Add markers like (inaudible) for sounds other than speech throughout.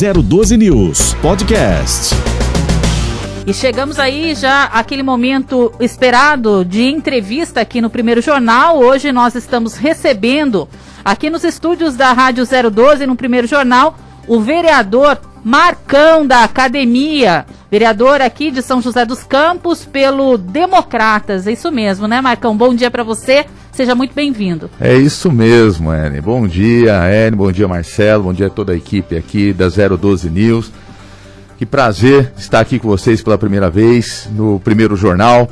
012 News Podcast. E chegamos aí já aquele momento esperado de entrevista aqui no primeiro jornal. Hoje nós estamos recebendo aqui nos estúdios da Rádio 012, no primeiro jornal, o vereador Marcão da Academia, vereador aqui de São José dos Campos pelo Democratas. É isso mesmo, né, Marcão? Bom dia para você. Seja muito bem-vindo. É isso mesmo, Ene. Bom dia, Ene. Bom dia, Marcelo. Bom dia a toda a equipe aqui da 012 News. Que prazer estar aqui com vocês pela primeira vez no primeiro jornal.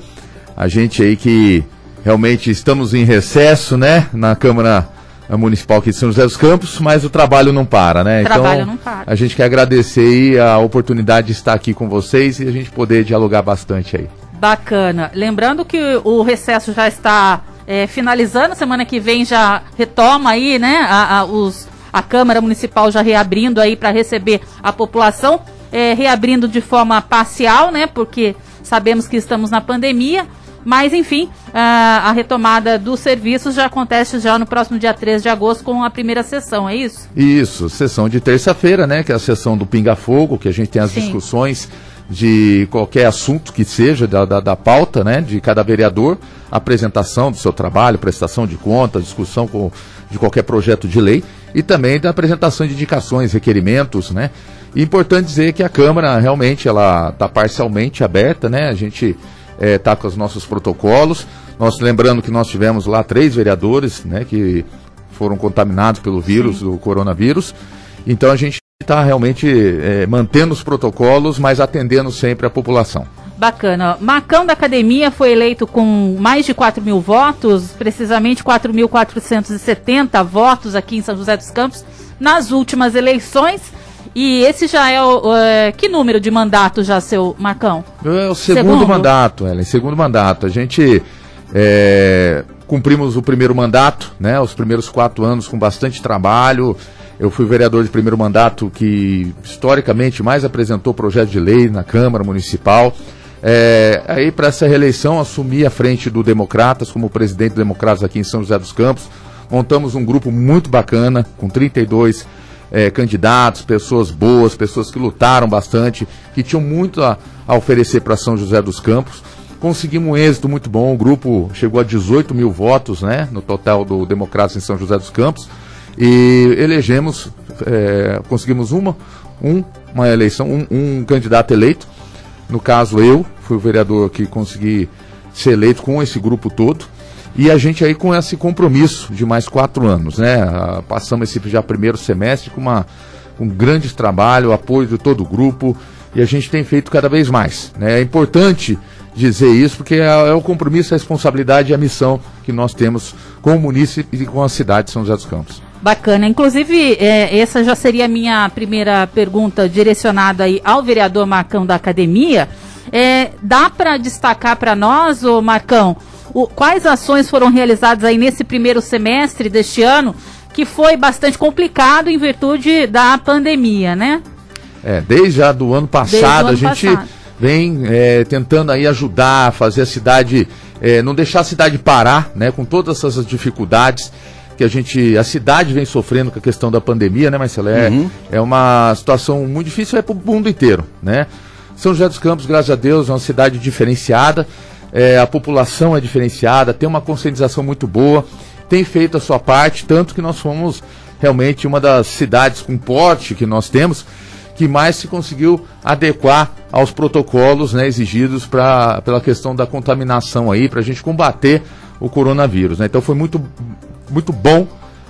A gente aí que realmente estamos em recesso, né, na Câmara Municipal aqui de São José dos Campos, mas o trabalho não para, né? O trabalho então, não para. A gente quer agradecer aí a oportunidade de estar aqui com vocês e a gente poder dialogar bastante aí. Bacana. Lembrando que o recesso já está é, finalizando, semana que vem já retoma aí, né? A, a, os, a Câmara Municipal já reabrindo aí para receber a população, é, reabrindo de forma parcial, né? Porque sabemos que estamos na pandemia. Mas, enfim, a, a, retomada dos serviços já acontece já no próximo dia 13 de agosto com a primeira sessão, é isso? Isso, sessão de terça-feira, né? Que é a sessão do Pinga Fogo, que a gente tem as Sim. discussões de qualquer assunto que seja da, da, da, pauta, né? De cada vereador, apresentação do seu trabalho, prestação de contas, discussão com, de qualquer projeto de lei e também da apresentação de indicações, requerimentos, né? E importante dizer que a Câmara realmente ela está parcialmente aberta, né? A gente está é, com os nossos protocolos. Nós lembrando que nós tivemos lá três vereadores, né, que foram contaminados pelo vírus, Sim. do coronavírus. Então a gente está realmente é, mantendo os protocolos, mas atendendo sempre a população. Bacana. Macão da Academia foi eleito com mais de 4 mil votos, precisamente 4.470 votos aqui em São José dos Campos, nas últimas eleições. E esse já é o. É, que número de mandato já, seu Marcão? É o segundo, segundo? mandato, Ellen, segundo mandato. A gente é, cumprimos o primeiro mandato, né? Os primeiros quatro anos com bastante trabalho. Eu fui vereador de primeiro mandato que historicamente mais apresentou projeto de lei na Câmara Municipal. É, aí para essa reeleição assumi a frente do Democratas como presidente do Democratas aqui em São José dos Campos. Montamos um grupo muito bacana com 32 é, candidatos, pessoas boas, pessoas que lutaram bastante, que tinham muito a, a oferecer para São José dos Campos. Conseguimos um êxito muito bom, o grupo chegou a 18 mil votos né, no total do Democratas em São José dos Campos e elegemos, é, conseguimos uma, um, uma eleição, um, um candidato eleito. No caso, eu fui o vereador que consegui ser eleito com esse grupo todo. E a gente aí com esse compromisso de mais quatro anos, né? Ah, passamos esse já primeiro semestre com uma um grande trabalho, apoio de todo o grupo e a gente tem feito cada vez mais. Né? É importante dizer isso porque é, é, o compromisso, a responsabilidade e a missão que nós temos com o município e com a cidade de São José dos Campos. Bacana. Inclusive, é, essa já seria a minha primeira pergunta direcionada aí ao vereador Marcão da Academia. É, dá para destacar para nós, ô Marcão, o, quais ações foram realizadas aí nesse primeiro semestre deste ano, que foi bastante complicado em virtude da pandemia, né? É, desde já do ano passado, ano a gente passado. vem é, tentando aí ajudar, fazer a cidade, é, não deixar a cidade parar, né, com todas essas dificuldades que a gente, a cidade vem sofrendo com a questão da pandemia, né, Marcelo? É, uhum. é uma situação muito difícil, é para o mundo inteiro, né? São José dos Campos, graças a Deus, é uma cidade diferenciada é, a população é diferenciada, tem uma conscientização muito boa, tem feito a sua parte, tanto que nós fomos realmente uma das cidades com porte que nós temos que mais se conseguiu adequar aos protocolos né, exigidos pra, pela questão da contaminação aí, para a gente combater o coronavírus. Né? Então foi muito, muito bom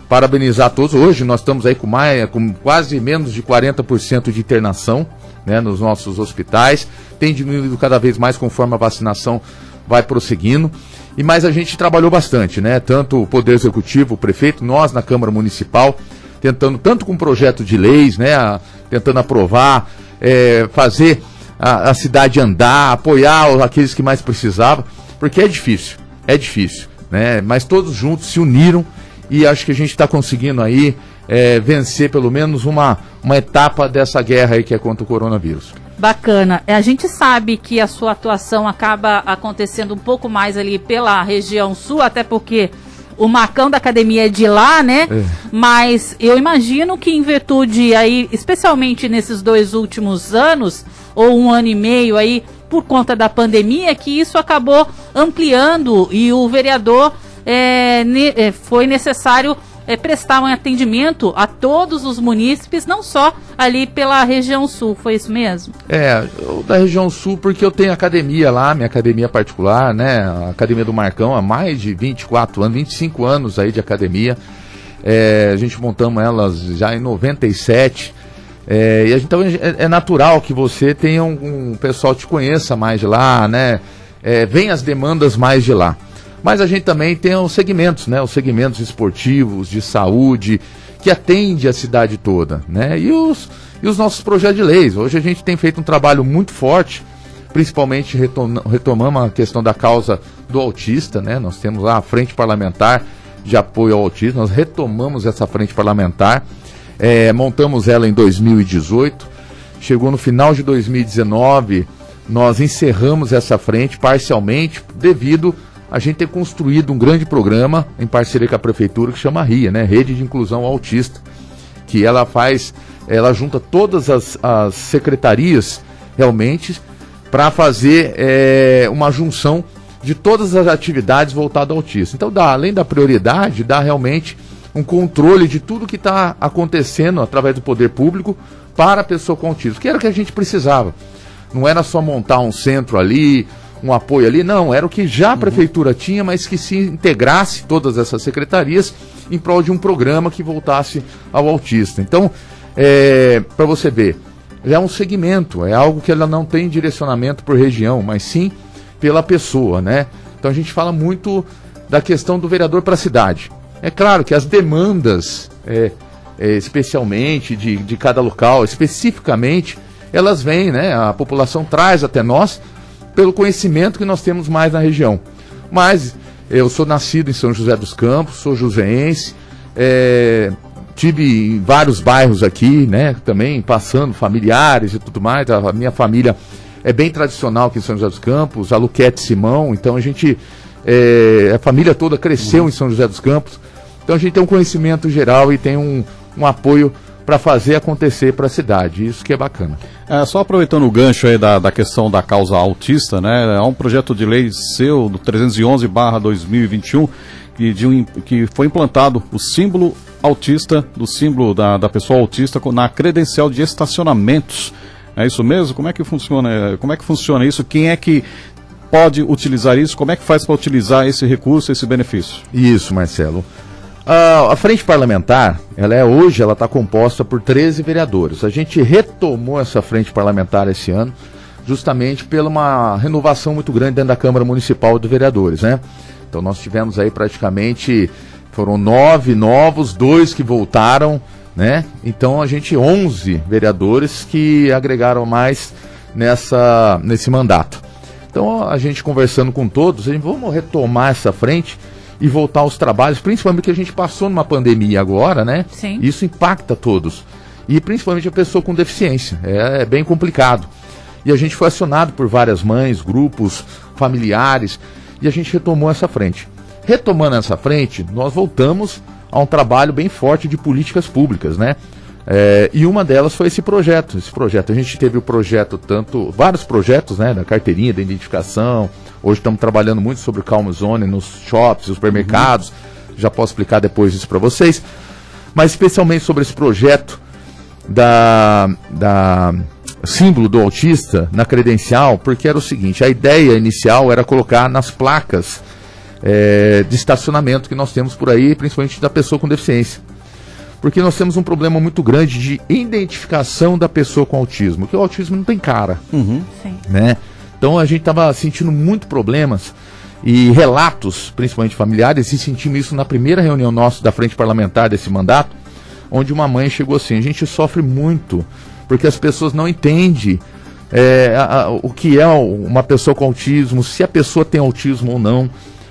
parabenizar todos. Hoje nós estamos aí com, mais, com quase menos de 40% de internação né, nos nossos hospitais. Tem diminuído cada vez mais conforme a vacinação vai prosseguindo. E mais a gente trabalhou bastante, né? Tanto o Poder Executivo, o prefeito, nós na Câmara Municipal, tentando, tanto com projeto de leis, né? A, tentando aprovar, é, fazer a, a, cidade andar, apoiar aqueles que mais precisavam, porque é difícil, é difícil, né? Mas todos juntos se uniram e acho que a gente está conseguindo aí é, vencer pelo menos uma, uma etapa dessa guerra aí que é contra o coronavírus. Bacana. É, a gente sabe que a sua atuação acaba acontecendo um pouco mais ali pela região sul, até porque o Marcão da academia é de lá, né? É. Mas eu imagino que em virtude aí, especialmente nesses dois últimos anos, ou um ano e meio aí, por conta da pandemia, que isso acabou ampliando e o vereador é, ne, é, foi necessário é, prestar um atendimento a todos os munícipes, não só ali pela região sul, foi isso mesmo? É, da região sul, porque eu tenho academia lá, minha academia particular, né? A Academia do Marcão, há mais de 24 anos, 25 anos aí de academia. É, a gente montamos elas já em 97. É, e então é, é, natural que você tenha um, um pessoal te conheça mais de lá, né? É, vem as demandas mais de lá. Mas a gente também tem os segmentos, né? Os segmentos esportivos, de saúde, que atende a cidade toda, né? E os, e os nossos projetos de leis. Hoje a gente tem feito um trabalho muito forte, principalmente retomamos a questão da causa do autista, né? Nós temos lá a frente parlamentar de apoio ao autismo, nós retomamos essa frente parlamentar, é, montamos ela em 2018, chegou no final de 2019, nós encerramos essa frente parcialmente devido a gente tem construído um grande programa em parceria com a prefeitura que chama RIA, né? Rede de Inclusão Autista, que ela faz, ela junta todas as, as secretarias realmente para fazer é, uma junção de todas as atividades voltadas ao autista. Então, dá, além da prioridade, dá realmente um controle de tudo que está acontecendo através do poder público para a pessoa com autismo, que era o que a gente precisava. Não era só montar um centro ali, um apoio ali, não, era o que já a uhum. prefeitura tinha, mas que se integrasse todas essas secretarias em prol de um programa que voltasse ao autista. Então, é, para você ver, é um segmento, é algo que ela não tem direcionamento por região, mas sim pela pessoa, né? Então a gente fala muito da questão do vereador para a cidade. É claro que as demandas, é, é, especialmente de, de cada local, especificamente, elas vêm, né? A população traz até nós pelo conhecimento que nós temos mais na região. Mas eu sou nascido em São José dos Campos, sou joseense, é, tive em vários bairros aqui, né, também passando familiares e tudo mais. A minha família é bem tradicional aqui em São José dos Campos, a Luquete Simão, então a gente, é, a família toda cresceu uhum. em São José dos Campos. Então a gente tem um conhecimento geral e tem um, um apoio para fazer acontecer para a cidade. Isso que é bacana. É, só aproveitando o gancho aí da, da questão da causa autista, né? Há um projeto de lei seu, do 311-2021, que, de um, que foi implantado o símbolo autista, do símbolo da, da pessoa autista na credencial de estacionamentos. É isso mesmo? Como é que funciona? Como é que funciona isso? Quem é que pode utilizar isso? Como é que faz para utilizar esse recurso, esse benefício? Isso, Marcelo. Uh, a frente parlamentar, ela é hoje, ela está composta por 13 vereadores. A gente retomou essa frente parlamentar esse ano, justamente pela uma renovação muito grande dentro da Câmara Municipal de Vereadores, né? Então nós tivemos aí praticamente, foram nove novos, dois que voltaram, né? Então a gente, 11 vereadores que agregaram mais nessa, nesse mandato. Então a gente conversando com todos, a gente, vamos retomar essa frente, e voltar aos trabalhos, principalmente que a gente passou numa pandemia agora, né? Sim. Isso impacta todos. E principalmente a pessoa com deficiência. É, é bem complicado. E a gente foi acionado por várias mães, grupos, familiares, e a gente retomou essa frente. Retomando essa frente, nós voltamos a um trabalho bem forte de políticas públicas, né? É, e uma delas foi esse projeto. Esse projeto, a gente teve o projeto tanto, vários projetos, né, da carteirinha, da identificação. Hoje estamos trabalhando muito sobre o Calm Zone nos shops, supermercados. Uhum. Já posso explicar depois isso para vocês. Mas especialmente sobre esse projeto da, da símbolo do autista na credencial, porque era o seguinte: a ideia inicial era colocar nas placas é, de estacionamento que nós temos por aí, principalmente da pessoa com deficiência porque nós temos um problema muito grande de identificação da pessoa com autismo, que o autismo não tem cara, uhum. né? Então a gente estava sentindo muito problemas e relatos, principalmente familiares, e sentimos isso na primeira reunião nossa da frente parlamentar desse mandato, onde uma mãe chegou assim: a gente sofre muito porque as pessoas não entendem é, a, a, o que é uma pessoa com autismo, se a pessoa tem autismo ou não.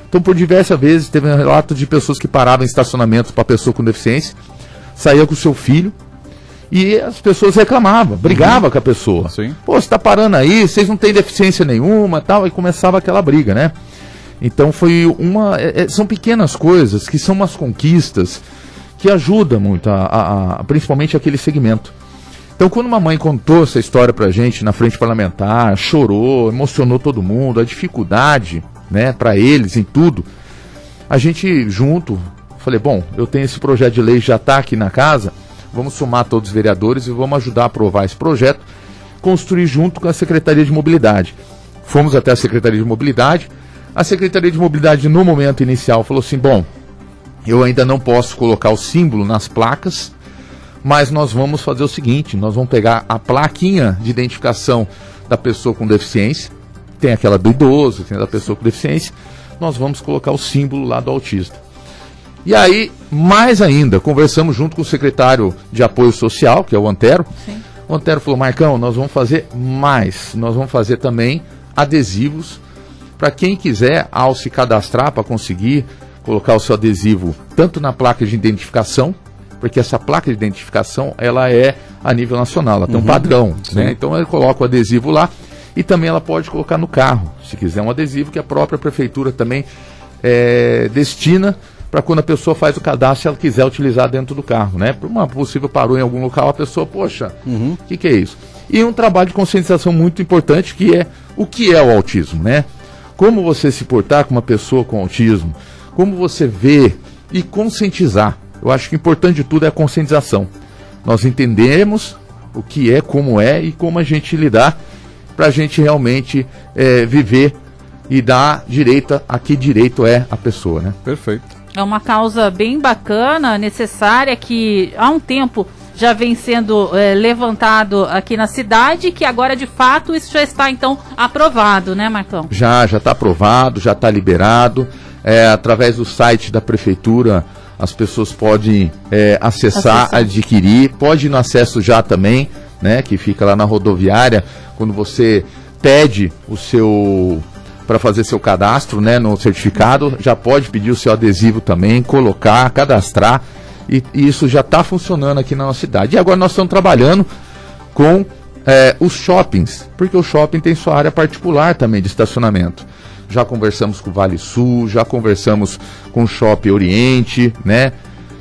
Então, por diversas vezes, teve um relato de pessoas que paravam em estacionamentos para pessoa com deficiência saía com o seu filho e as pessoas reclamavam, brigavam uhum. com a pessoa. Sim. Pô, você está parando aí, vocês não têm deficiência nenhuma tal, e começava aquela briga, né? Então foi uma. É, é, são pequenas coisas que são umas conquistas que ajudam muito, a, a, a, principalmente aquele segmento. Então, quando uma mãe contou essa história pra gente na frente parlamentar, chorou, emocionou todo mundo, a dificuldade, né, para eles em tudo, a gente junto, falei, bom, eu tenho esse projeto de lei já tá aqui na casa, vamos somar todos os vereadores e vamos ajudar a aprovar esse projeto, construir junto com a Secretaria de Mobilidade. Fomos até a Secretaria de Mobilidade, a Secretaria de Mobilidade, no momento inicial, falou assim: bom, eu ainda não posso colocar o símbolo nas placas, mas nós vamos fazer o seguinte: nós vamos pegar a plaquinha de identificação da pessoa com deficiência, tem aquela do idoso, tem a da pessoa com deficiência, nós vamos colocar o símbolo lá do autista. E aí, mais ainda, conversamos junto com o secretário de apoio social, que é o Antero. Sim. O Antero falou: Marcão, nós vamos fazer mais, nós vamos fazer também adesivos para quem quiser, ao se cadastrar para conseguir colocar o seu adesivo tanto na placa de identificação, porque essa placa de identificação ela é a nível nacional, ela tem um uhum. padrão, né? Então ele coloca o adesivo lá e também ela pode colocar no carro, se quiser um adesivo que a própria prefeitura também é, destina para quando a pessoa faz o cadastro, ela quiser utilizar dentro do carro, né? Por uma possível parou em algum local, a pessoa, poxa, o uhum. que, que é isso? E um trabalho de conscientização muito importante que é o que é o autismo, né? como você se portar com uma pessoa com autismo, como você vê e conscientizar. Eu acho que o importante de tudo é a conscientização. Nós entendemos o que é, como é e como a gente lidar para a gente realmente é, viver e dar direito a que direito é a pessoa, né? Perfeito. É uma causa bem bacana, necessária, que há um tempo já vem sendo é, levantado aqui na cidade, que agora de fato isso já está então aprovado, né, Marcão? Já, já está aprovado, já está liberado. É, através do site da prefeitura as pessoas podem é, acessar, acessar, adquirir, pode ir no acesso já também, né? Que fica lá na rodoviária, quando você pede o seu para fazer seu cadastro, né, no certificado, já pode pedir o seu adesivo também, colocar, cadastrar e, e isso já está funcionando aqui na nossa cidade. E agora nós estamos trabalhando com é, os shoppings, porque o shopping tem sua área particular também de estacionamento. Já conversamos com o Vale Sul, já conversamos com o Shopping Oriente, né?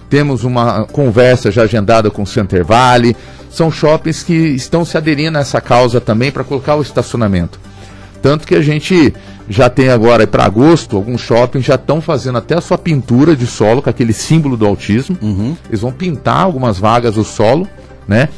Temos uma conversa já agendada com o Center Vale. São shoppings que estão se aderindo a essa causa também para colocar o estacionamento. Tanto que a gente já tem agora para agosto, alguns shoppings já estão fazendo até a sua pintura de solo com aquele símbolo do autismo. Uhum. Eles vão pintar algumas vagas do solo, né?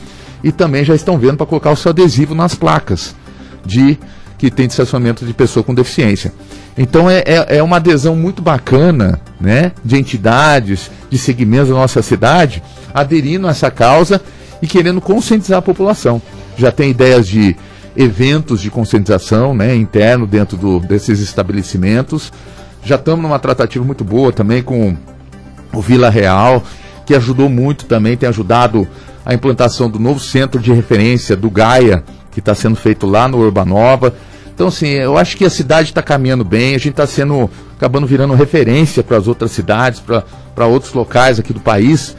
E também já estão vendo para colocar o seu adesivo nas placas de que tem estacionamento de pessoa com deficiência. Então é, é, é, uma adesão muito bacana, né? De entidades, de segmentos da nossa cidade, aderindo a essa causa e querendo conscientizar a população. Já tem ideias de eventos de conscientização né, interno dentro do, desses estabelecimentos. Já estamos numa tratativa muito boa também com o Vila Real, que ajudou muito também, tem ajudado a implantação do novo centro de referência do Gaia, que está sendo feito lá no Urbanova. Então, assim, eu acho que a cidade está caminhando bem, a gente está sendo, acabando virando referência para as outras cidades, para outros locais aqui do país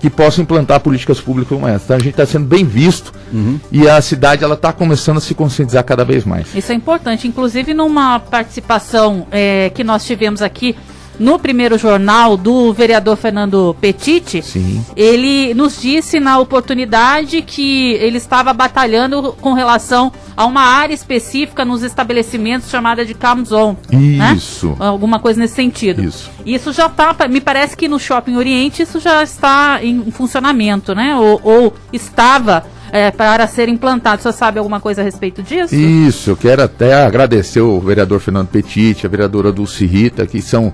que possam implantar políticas públicas como essa. Então, a gente está sendo bem visto uhum. e a cidade ela está começando a se conscientizar cada vez mais. Isso é importante. Inclusive, numa participação é, que nós tivemos aqui no primeiro jornal do vereador Fernando Petiti, Sim. ele nos disse na oportunidade que ele estava batalhando com relação a uma área específica nos estabelecimentos chamada de Calm Zone. Né? Isso. Né? Alguma coisa nesse sentido. Isso. Isso já está, me parece que no Shopping Oriente isso já está em funcionamento, né? Ou, ou estava é, para ser implantado. Você sabe alguma coisa a respeito disso? Isso, eu quero até agradecer o vereador Fernando Petit, a vereadora Dulce Rita, que são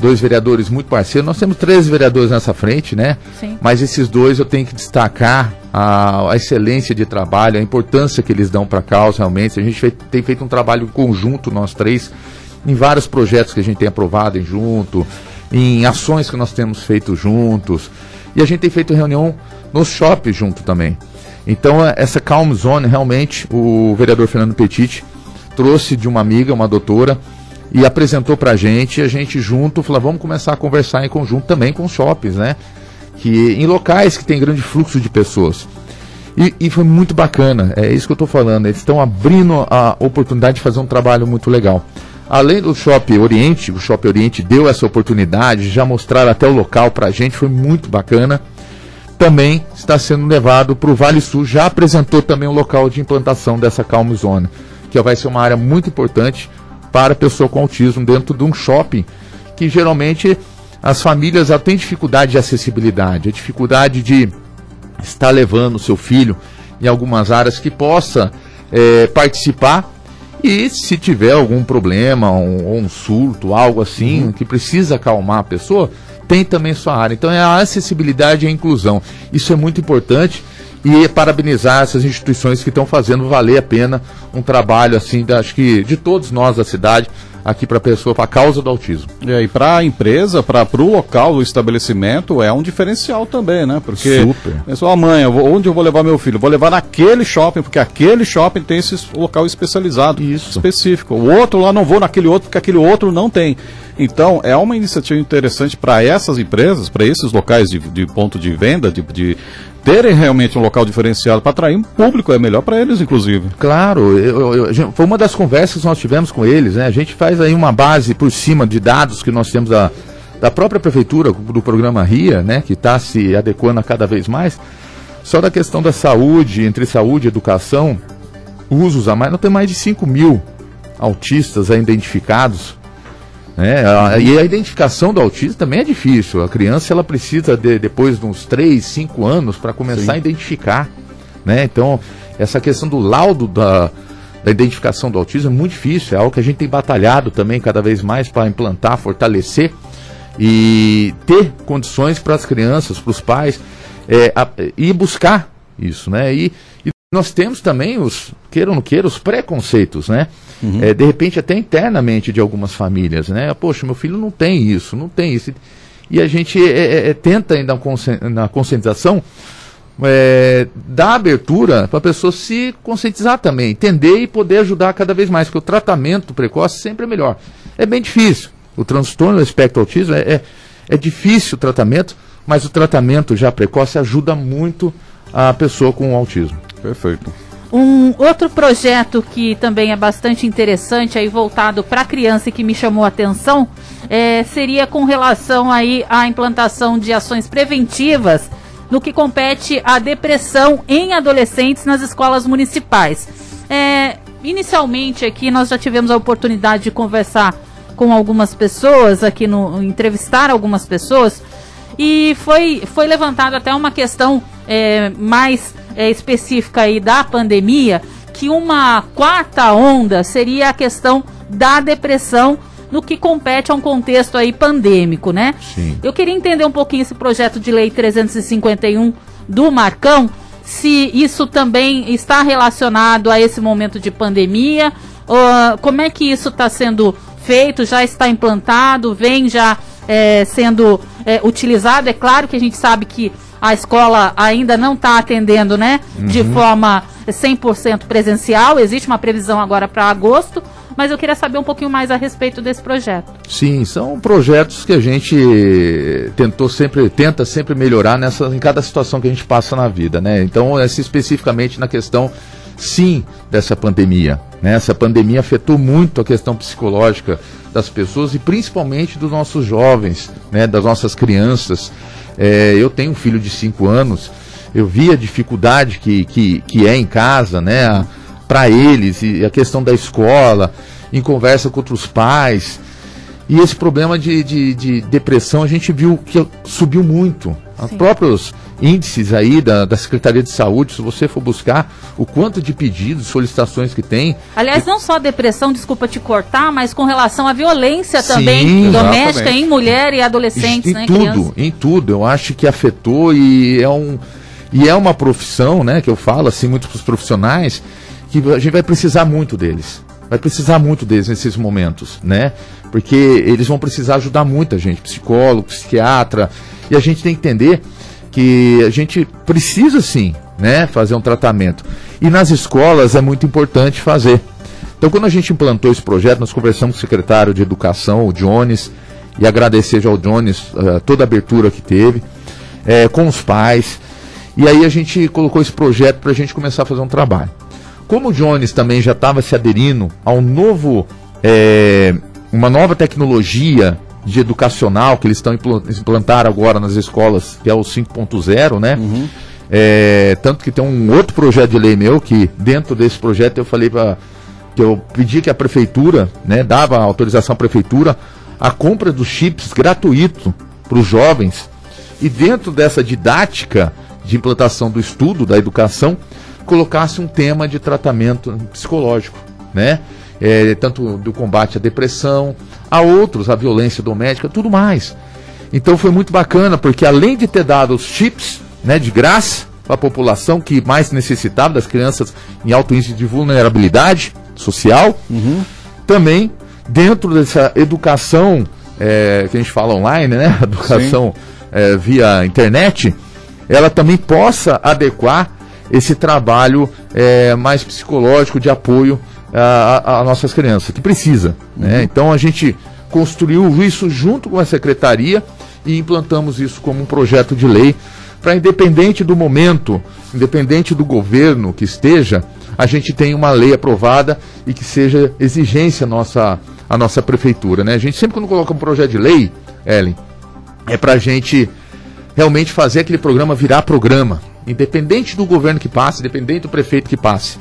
dois vereadores muito parceiros. Nós temos três vereadores nessa frente, né? Sim. Mas esses dois eu tenho que destacar a, a excelência de trabalho, a importância que eles dão para a causa, realmente. A gente fez, tem feito um trabalho conjunto, nós três, em vários projetos que a gente tem aprovado em junto, em ações que nós temos feito juntos. E a gente tem feito reunião nos shoppings junto também. Então, é, essa Calm Zone, realmente, o vereador Fernando Petit trouxe de uma amiga, uma doutora, e apresentou pra gente, a gente junto falou, vamos começar a conversar em conjunto também com os shoppings, né? Que, em locais que tem grande fluxo de pessoas. E, e foi muito bacana, é isso que eu estou falando, eles estão abrindo a oportunidade de fazer um trabalho muito legal. Além do Shopping Oriente, o Shopping Oriente deu essa oportunidade, já mostraram até o local para a gente, foi muito bacana. Também está sendo levado para o Vale Sul, já apresentou também o local de implantação dessa Calm Zone, que vai ser uma área muito importante para a pessoa com autismo dentro de um shopping, que geralmente as famílias já têm dificuldade de acessibilidade, a dificuldade de estar levando o seu filho em algumas áreas que possa é, participar e se tiver algum problema, um, um surto, algo assim, uhum. que precisa acalmar a pessoa, tem também sua área. Então é a acessibilidade e a inclusão. Isso é muito importante e parabenizar essas instituições que estão fazendo valer a pena um trabalho assim, da, acho que de todos nós da cidade, aqui para a pessoa, para a causa do autismo. E aí, para a empresa, para o local do estabelecimento, é um diferencial também, né? Porque Super. é só mãe, eu vou, onde eu vou levar meu filho? Vou levar naquele shopping, porque aquele shopping tem esse local especializado, Isso. específico. O outro lá não vou naquele outro, porque aquele outro não tem. Então, é uma iniciativa interessante para essas empresas, para esses locais de, de, ponto de venda, de, de terem realmente um local diferenciado para atrair um público, é melhor para eles, inclusive. Claro, eu, eu, foi uma das conversas que nós tivemos com eles, né? A gente faz aí uma base por cima de dados que nós temos da, da própria prefeitura, do programa RIA, né? Que está se adequando a cada vez mais. Só da questão da saúde, entre saúde e educação, usos a mais, não tem mais de 5 mil autistas identificados né? E a identificação do autismo também é difícil. A criança ela precisa de, depois de uns 3, 5 anos para começar Sim. a identificar. Né? Então, essa questão do laudo da, da identificação do autismo é muito difícil. É algo que a gente tem batalhado também cada vez mais para implantar, fortalecer e ter condições para as crianças, para os pais, é, a, ir buscar isso. Né? E nós temos também os, queira ou não queira, os preconceitos, né? Uhum. É, de repente até internamente de algumas famílias, né? Poxa, meu filho não tem isso, não tem isso. E a gente é, é, é tenta ainda na conscientização é, dar abertura para a pessoa se conscientizar também, entender e poder ajudar cada vez mais, porque o tratamento precoce sempre é melhor. É bem difícil. O transtorno do espectro autismo é, é, é difícil o tratamento, mas o tratamento já precoce ajuda muito a pessoa com autismo. Perfeito. Um outro projeto que também é bastante interessante, aí voltado para a criança e que me chamou a atenção, é, seria com relação aí à implantação de ações preventivas no que compete à depressão em adolescentes nas escolas municipais. É, inicialmente aqui nós já tivemos a oportunidade de conversar com algumas pessoas aqui no entrevistar algumas pessoas e foi foi levantado até uma questão é, mais é, específica aí da pandemia, que uma quarta onda seria a questão da depressão no que compete a um contexto aí pandêmico, né? Sim. Eu queria entender um pouquinho esse projeto de lei 351 do Marcão, se isso também está relacionado a esse momento de pandemia, uh, como é que isso está sendo feito, já está implantado, vem já é, sendo é, utilizado. É claro que a gente sabe que a escola ainda não está atendendo, né, uhum. de forma 100% presencial. Existe uma previsão agora para agosto, mas eu queria saber um pouquinho mais a respeito desse projeto. Sim, são projetos que a gente tentou sempre, tenta sempre melhorar nessa, em cada situação que a gente passa na vida, né? Então, essa especificamente na questão, sim, dessa pandemia. Né? Essa pandemia afetou muito a questão psicológica das pessoas e principalmente dos nossos jovens, né? das nossas crianças. É, eu tenho um filho de 5 anos, eu vi a dificuldade que, que, que é em casa, né? Para eles, e a questão da escola, em conversa com outros pais. E esse problema de, de, de depressão a gente viu que subiu muito. Os próprios índices aí da, da Secretaria de Saúde, se você for buscar o quanto de pedidos, solicitações que tem. Aliás, não só a depressão, desculpa te cortar, mas com relação à violência Sim, também doméstica exatamente. em mulher e adolescentes, em né? Tudo, criança. em tudo. Eu acho que afetou e é um. E é uma profissão, né, que eu falo assim muito para os profissionais, que a gente vai precisar muito deles. Vai precisar muito deles nesses momentos, né? Porque eles vão precisar ajudar muita gente, psicólogo, psiquiatra, e a gente tem que entender que a gente precisa sim, né, fazer um tratamento. E nas escolas é muito importante fazer. Então, quando a gente implantou esse projeto, nós conversamos com o secretário de Educação, o Jones, e agradecer ao Jones uh, toda a abertura que teve, é, com os pais. E aí a gente colocou esse projeto para a gente começar a fazer um trabalho. Como o Jones também já estava se aderindo ao novo é, uma nova tecnologia de educacional que eles estão implantaram agora nas escolas, que é o 5.0, né? Uhum. É, tanto que tem um outro projeto de lei meu que dentro desse projeto eu falei para que eu pedi que a prefeitura, né, dava autorização à prefeitura a compra dos chips gratuito para os jovens e dentro dessa didática de implantação do estudo da educação colocasse um tema de tratamento psicológico, né? É, tanto do combate à depressão, a outros, a violência doméstica, tudo mais. Então foi muito bacana, porque além de ter dado os chips né, de graça para a população que mais necessitava, das crianças em alto índice de vulnerabilidade social, uhum. também dentro dessa educação é, que a gente fala online, né? (laughs) Educação é, via internet, ela também possa adequar esse trabalho é, mais psicológico de apoio a, nossas crianças, que precisa. Né? Uhum. Então a gente construiu isso junto com a secretaria e implantamos isso como um projeto de lei para independente do momento, independente do governo que esteja, a gente tem uma lei aprovada e que seja exigência nossa a nossa prefeitura, né? A gente sempre quando coloca um projeto de lei, Ellen, é para a gente realmente fazer aquele programa virar programa, independente do governo que passe, independente do prefeito que passe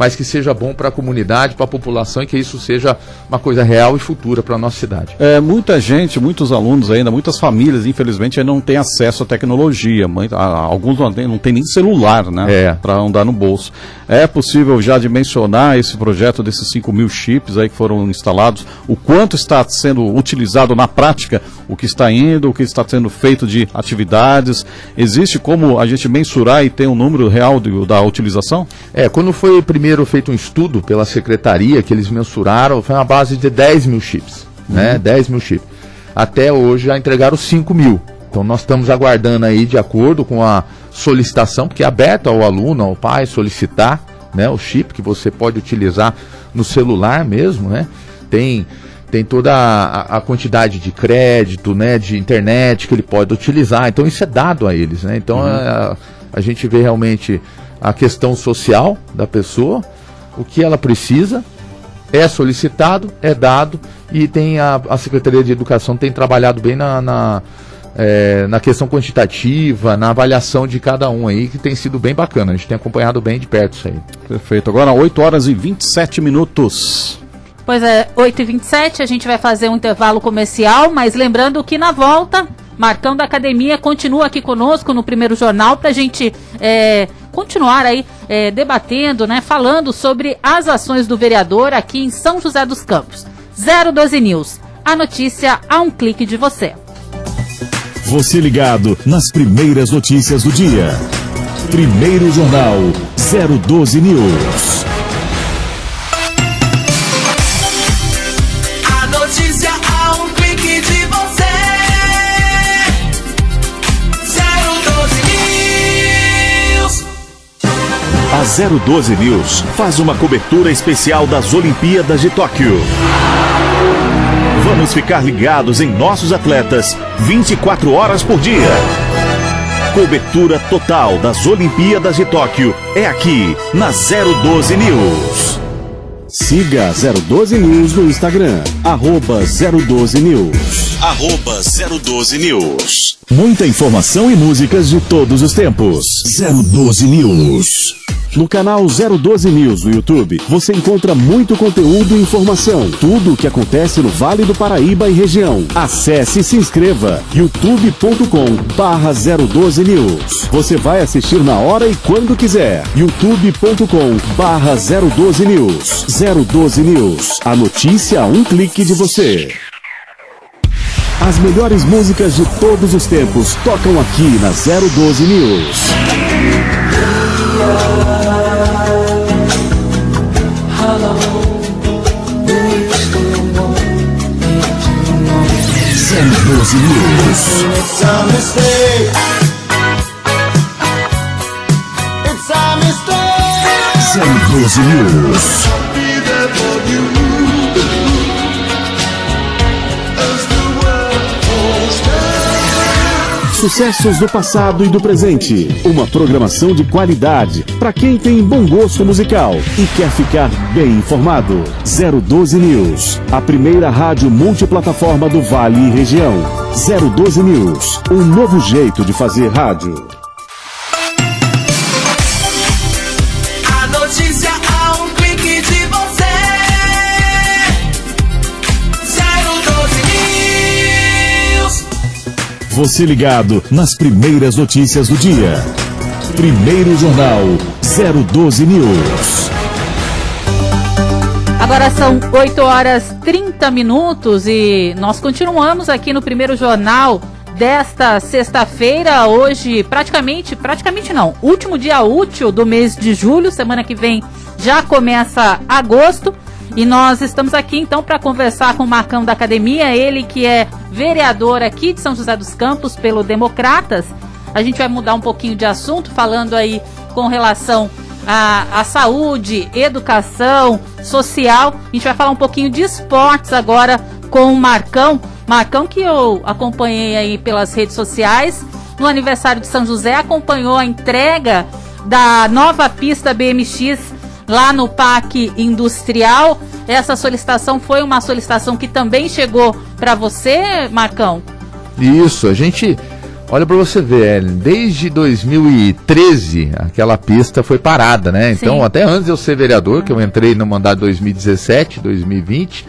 mas que seja bom para a comunidade, para a população e que isso seja uma coisa real e futura para a nossa cidade. É, muita gente, muitos alunos ainda, muitas famílias, infelizmente, ainda não têm acesso à tecnologia. Alguns não têm, não têm nem celular, né? É. Para andar no bolso. É possível já dimensionar esse projeto desses 5 mil chips aí que foram instalados, o quanto está sendo utilizado na prática, o que está indo, o que está sendo feito de atividades. Existe como a gente mensurar e ter um número real de, da utilização? É, quando foi primeiro primeiro feito um estudo pela secretaria que eles mensuraram, foi uma base de 10 mil chips, né? uhum. né? 10 mil chips. Até hoje já entregaram 5 mil. Então nós estamos aguardando aí, de acordo com a solicitação, porque é aberto ao aluno, ao pai, solicitar né, o chip que você pode utilizar no celular mesmo, né? Tem, tem toda a, a, quantidade de crédito, né, de internet que ele pode utilizar. Então isso é dado a eles, né? Então uhum. a, a gente vê realmente a questão social da pessoa, o que ela precisa, é solicitado, é dado e tem a, a Secretaria de Educação tem trabalhado bem na, na, é, na questão quantitativa, na avaliação de cada um aí, que tem sido bem bacana. A gente tem acompanhado bem de perto isso aí. Perfeito. Agora 8 horas e 27 minutos. Pois é, 8 e 27 a gente vai fazer um intervalo comercial, mas lembrando que na volta, Marcão da Academia continua aqui conosco no primeiro jornal para a gente é, continuar aí é, debatendo, né, falando sobre as ações do vereador aqui em São José dos Campos. 012 News, a notícia a um clique de você. Você ligado nas primeiras notícias do dia. Primeiro Jornal 012 News. 012 News faz uma cobertura especial das Olimpíadas de Tóquio. Vamos ficar ligados em nossos atletas 24 horas por dia. Cobertura total das Olimpíadas de Tóquio é aqui na 012 News. Siga 012 News no Instagram, arroba 012 News. Arroba 012 News. Muita informação e músicas de todos os tempos. 012 News. No canal 012 News no YouTube, você encontra muito conteúdo e informação. Tudo o que acontece no Vale do Paraíba e região. Acesse e se inscreva. youtube.com barra 012 News. Você vai assistir na hora e quando quiser. youtube.com barra 012 News. 012 News. A notícia a um clique de você. As melhores músicas de todos os tempos tocam aqui na 012 News. 12 News. It's a mistake. It's a mistake. 012 News. Sucessos do passado e do presente. Uma programação de qualidade para quem tem bom gosto musical e quer ficar bem informado. 012 News, a primeira rádio multiplataforma do Vale e região. 012 News, um novo jeito de fazer rádio. Você ligado nas primeiras notícias do dia. Primeiro Jornal 012 News. Agora são 8 horas 30 minutos e nós continuamos aqui no primeiro jornal desta sexta-feira, hoje praticamente, praticamente não, último dia útil do mês de julho, semana que vem já começa agosto. E nós estamos aqui então para conversar com o Marcão da Academia, ele que é vereador aqui de São José dos Campos pelo Democratas. A gente vai mudar um pouquinho de assunto, falando aí com relação à, à saúde, educação, social. A gente vai falar um pouquinho de esportes agora com o Marcão. Marcão que eu acompanhei aí pelas redes sociais. No aniversário de São José, acompanhou a entrega da nova pista BMX lá no PAC Industrial. Essa solicitação foi uma solicitação que também chegou para você, Marcão? Isso, a gente. Olha para você ver, desde 2013 aquela pista foi parada, né? Então, Sim. até antes de eu ser vereador, que eu entrei no mandato 2017, 2020,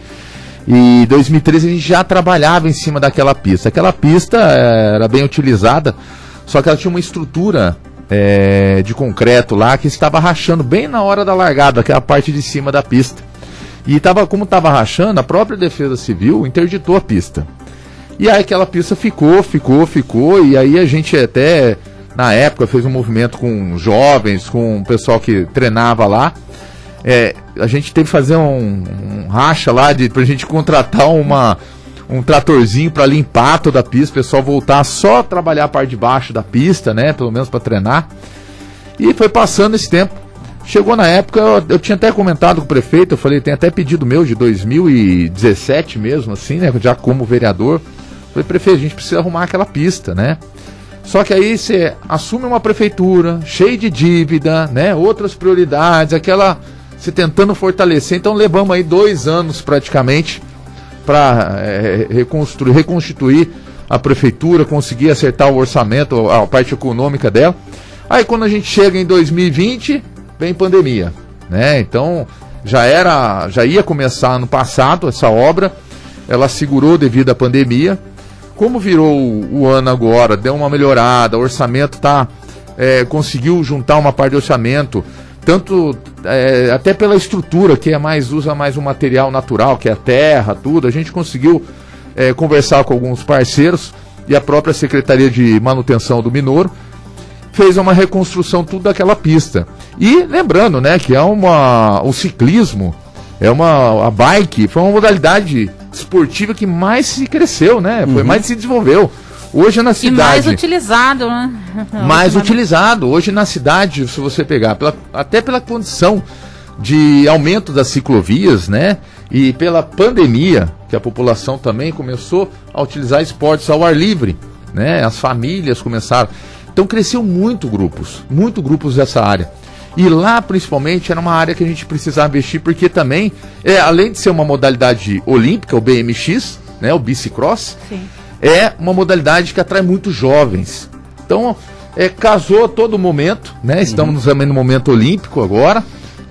e 2013 a gente já trabalhava em cima daquela pista. Aquela pista eh, era bem utilizada, só que ela tinha uma estrutura é, de concreto lá que estava rachando bem na hora da largada, que é parte de cima da pista. E tava, como estava rachando, a própria Defesa Civil interditou a pista. E aí aquela pista ficou, ficou, ficou, e aí a gente até, na época, fez um movimento com jovens, com o pessoal que treinava lá. É, a gente teve que fazer um, um racha lá de, pra gente contratar uma, um tratorzinho para limpar toda a pista, o pessoal voltar só a trabalhar a parte de baixo da pista, né? Pelo menos para treinar. E foi passando esse tempo. Chegou na época, eu, eu, tinha até comentado com o prefeito, eu falei, tem até pedido meu de 2017 mesmo, assim, né? Já como vereador. Falei, prefeito, a gente precisa arrumar aquela pista, né? Só que aí você assume uma prefeitura cheia de dívida, né? Outras prioridades, aquela. Você tentando fortalecer. Então levamos aí dois anos praticamente para é, reconstruir, reconstituir a prefeitura, conseguir acertar o orçamento, a parte econômica dela. Aí quando a gente chega em 2020, vem pandemia, né? Então já era, já ia começar ano passado essa obra, ela segurou devido à pandemia. Como virou o, ano agora, deu uma melhorada, o orçamento tá é, conseguiu juntar uma parte do orçamento, tanto é, até pela estrutura, que é mais usa mais um material natural, que é a terra, tudo, a gente conseguiu é, conversar com alguns parceiros e a própria Secretaria de Manutenção do Minoro fez uma reconstrução tudo daquela pista. E lembrando, né, que é uma o ciclismo, é uma a bike, foi uma modalidade esportiva que mais se cresceu, né? Foi uhum. mais se desenvolveu. Hoje na cidade. E mais utilizado, né? (laughs) Mais utilizado. Hoje na cidade, se você pegar, pela, até pela condição de aumento das ciclovias, né? E pela pandemia, que a população também começou a utilizar esportes ao ar livre, né? As famílias começaram. Então cresceu muito grupos, muito grupos dessa área. E lá, principalmente, era uma área que a gente precisava investir, porque também, é, além de ser uma modalidade olímpica, o BMX, né, o bicicross, Sim é uma modalidade que atrai muitos jovens. Então, é, casou a todo momento, né? Estamos uhum. também no momento olímpico agora.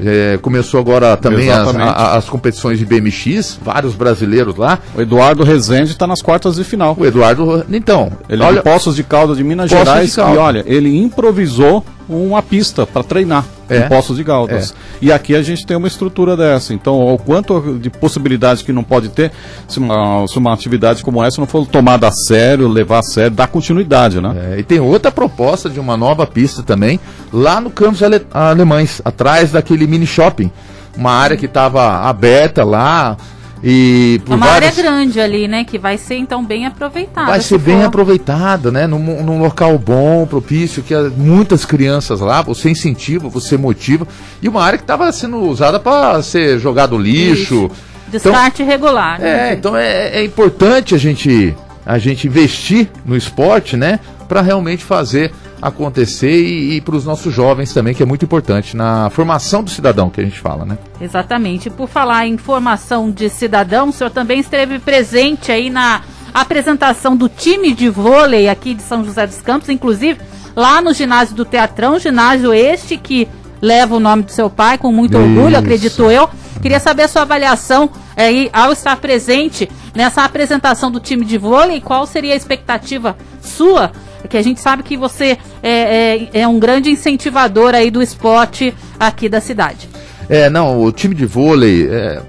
É, começou agora também as, a, as, competições de BMX, vários brasileiros lá. O Eduardo Rezende está nas quartas de final. O Eduardo, então. Ele olha, é de Poços de Caldas de Minas Gerais. De e olha, ele improvisou uma pista para treinar é. em Poços de Caldas. É. E aqui a gente tem uma estrutura dessa. Então, o quanto de possibilidades que não pode ter se uma, se uma atividade como essa não for tomada a sério, levar a sério, dar continuidade, né? É, e tem outra proposta de uma nova pista também, lá no Campos Ale Alemães, atrás daquele mini shopping. Uma área que estava aberta lá, e por uma várias... área grande ali, né? Que vai ser então bem aproveitada. Vai ser bem aproveitada, né? Num, num, local bom, propício, que muitas crianças lá, você incentiva, você motiva. E uma área que estava sendo usada para ser jogado lixo. Isso. Descarte então, regular. Né? É, então é, é importante a gente, a gente investir no esporte, né? para realmente fazer acontecer e, e para os nossos jovens também, que é muito importante na formação do cidadão que a gente fala, né? Exatamente. Por falar em formação de cidadão, o senhor também esteve presente aí na apresentação do time de vôlei aqui de São José dos Campos, inclusive lá no ginásio do Teatrão, ginásio este que leva o nome do seu pai com muito Isso. orgulho, acredito eu. Queria saber a sua avaliação aí ao estar presente nessa apresentação do time de vôlei, qual seria a expectativa sua? Que a gente sabe que você é, é, é um grande incentivador aí do esporte aqui da cidade. É, não, o time de vôlei, é,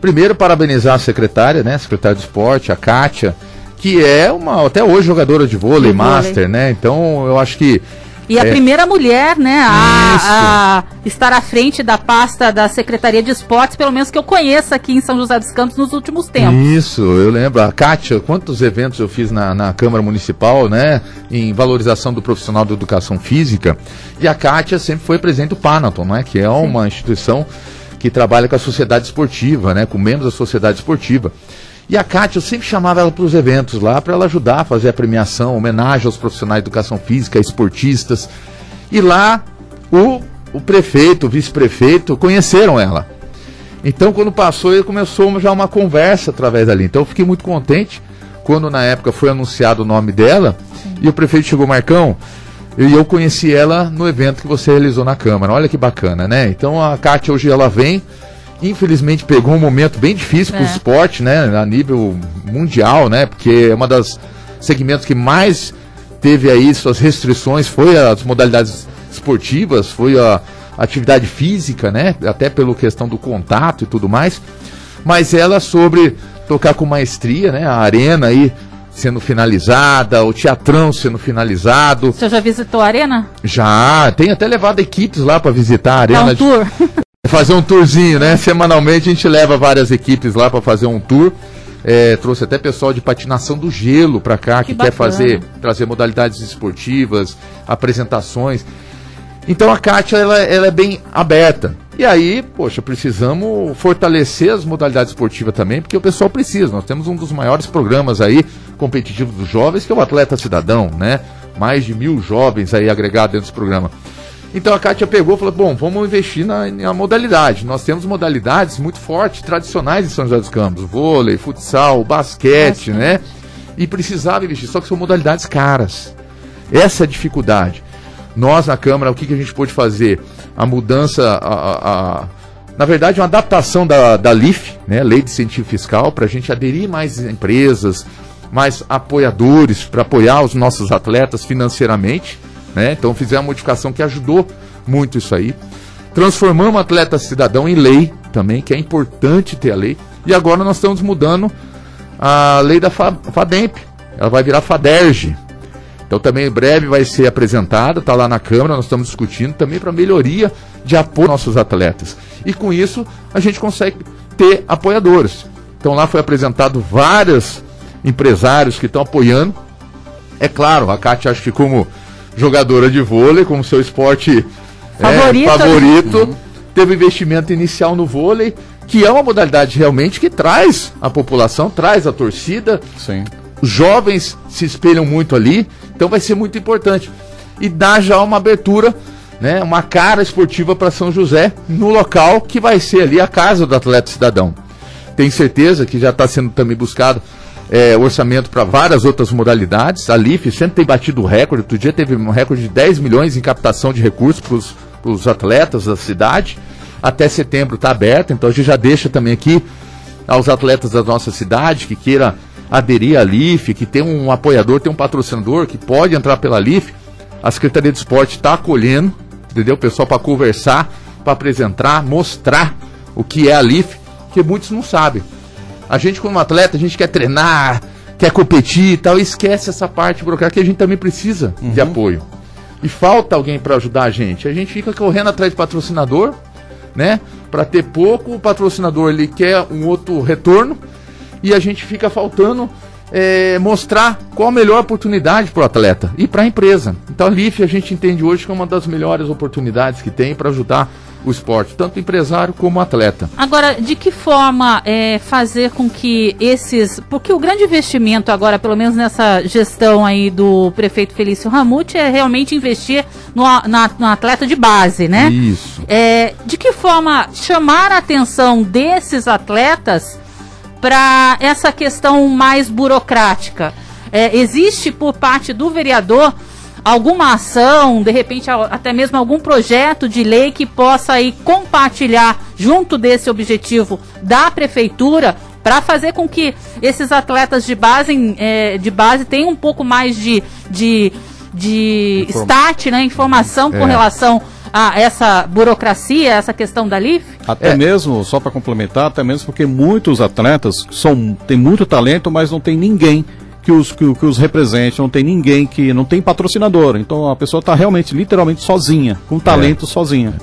primeiro parabenizar a secretária, né, a secretária de esporte, a Kátia, que é uma, até hoje, jogadora de vôlei, de master, vôlei. né, então eu acho que e a é. primeira mulher, né, a, a, estar à frente da pasta da Secretaria de Esportes, pelo menos que eu conheça aqui em São José dos Campos nos últimos tempos. Isso, eu lembro. A Kátia, quantos eventos eu fiz na, na Câmara Municipal, né, em valorização do profissional da educação física. E a Kátia sempre foi presidente do Panaton, né, que é uma Sim. instituição que trabalha com a sociedade esportiva, né, com membros da sociedade esportiva. E a Kátia, eu sempre chamava ela para os eventos lá, para ela ajudar a fazer a premiação, homenagem aos profissionais de educação física, esportistas. E lá, o, o prefeito, o vice-prefeito, conheceram ela. Então, quando passou, ele começou já uma conversa através dali. Então, eu fiquei muito contente quando, na época, foi anunciado o nome dela. Sim. E o prefeito chegou, Marcão, e eu conheci ela no evento que você realizou na Câmara. Olha que bacana, né? Então, a Kátia hoje ela vem infelizmente pegou um momento bem difícil para o é. esporte, né, a nível mundial, né, porque é uma das segmentos que mais teve aí suas restrições foi as modalidades esportivas, foi a atividade física, né, até pela questão do contato e tudo mais. Mas ela sobre tocar com maestria, né, a arena aí sendo finalizada, o teatrão sendo finalizado. Você já visitou a arena? Já, tem até levado equipes lá para visitar a arena. É um tour. (laughs) fazer um tourzinho, né? Semanalmente a gente leva várias equipes lá para fazer um tour. É, trouxe até pessoal de patinação do gelo para cá que, que quer fazer trazer modalidades esportivas, apresentações. Então a Kátia ela, ela é bem aberta. E aí, poxa, precisamos fortalecer as modalidades esportivas também, porque o pessoal precisa. Nós temos um dos maiores programas aí competitivos dos jovens, que é o Atleta Cidadão, né? Mais de mil jovens aí agregados dentro desse programa. Então a Kátia pegou e falou: bom, vamos investir na, na, modalidade. Nós temos modalidades muito fortes, tradicionais em São José dos Campos: vôlei, futsal, basquete, Nossa. né? E precisava investir, só que são modalidades caras. Essa é a dificuldade. Nós na Câmara, o que, que a gente pôde fazer? A mudança, a, a, a na verdade, uma adaptação da, da LIF, né, Lei de Incentivo Fiscal, para a gente aderir mais empresas, mais apoiadores, para apoiar os nossos atletas financeiramente né? Então fizemos uma modificação que ajudou muito isso aí. Transformamos atleta cidadão em lei também, que é importante ter a lei. E agora nós estamos mudando a lei da FADEMP. Ela vai virar FADERJ. Então também em breve vai ser apresentada, está lá na Câmara, nós estamos discutindo também para melhoria de apoio aos nossos atletas. E com isso a gente consegue ter apoiadores. Então lá foi apresentado vários empresários que estão apoiando. É claro, a Cátia acho que como jogadora de vôlei como seu esporte favorito, é, favorito uhum. teve investimento inicial no vôlei, que é uma modalidade realmente que traz a população, traz a torcida. Sim. Os jovens se espelham muito ali, então vai ser muito importante. E dá já uma abertura, né, uma cara esportiva para São José, no local que vai ser ali a casa do atleta cidadão. Tenho certeza que já está sendo também buscado é, orçamento para várias outras modalidades. A LIF sempre tem batido recorde. Outro dia teve um recorde de 10 milhões em captação de recursos para os atletas da cidade. Até setembro está aberto, então a gente já deixa também aqui aos atletas da nossa cidade que queira aderir à LIF, que tem um apoiador, tem um patrocinador que pode entrar pela LIF. A Secretaria de Esporte está acolhendo, entendeu? O pessoal para conversar, para apresentar, mostrar o que é a LIF, que muitos não sabem. A gente, como atleta, a gente quer treinar, quer competir e tal, e esquece essa parte burocrática que a gente também precisa uhum. de apoio. E falta alguém para ajudar a gente. A gente fica correndo atrás de patrocinador, né? Para ter pouco, o patrocinador ele quer um outro retorno e a gente fica faltando é, mostrar qual a melhor oportunidade para o atleta e para a empresa. Então a LIF a gente entende hoje que é uma das melhores oportunidades que tem para ajudar o esporte, tanto empresário como atleta. Agora, de que forma é, fazer com que esses. Porque o grande investimento agora, pelo menos nessa gestão aí do prefeito Felício Ramute, é realmente investir no, na, no atleta de base, né? Isso. É, de que forma chamar a atenção desses atletas para essa questão mais burocrática? É, existe por parte do vereador alguma ação, de repente até mesmo algum projeto de lei que possa aí compartilhar junto desse objetivo da prefeitura para fazer com que esses atletas de base, é, de base tenham um pouco mais de, de, de start, né, informação com é. relação a essa burocracia, essa questão da LIF? Até é. mesmo, só para complementar, até mesmo porque muitos atletas são, têm muito talento, mas não tem ninguém que os, que, que, os represente, não tem ninguém que. não tem patrocinador. Então a pessoa está realmente, literalmente sozinha, com talento é. sozinha.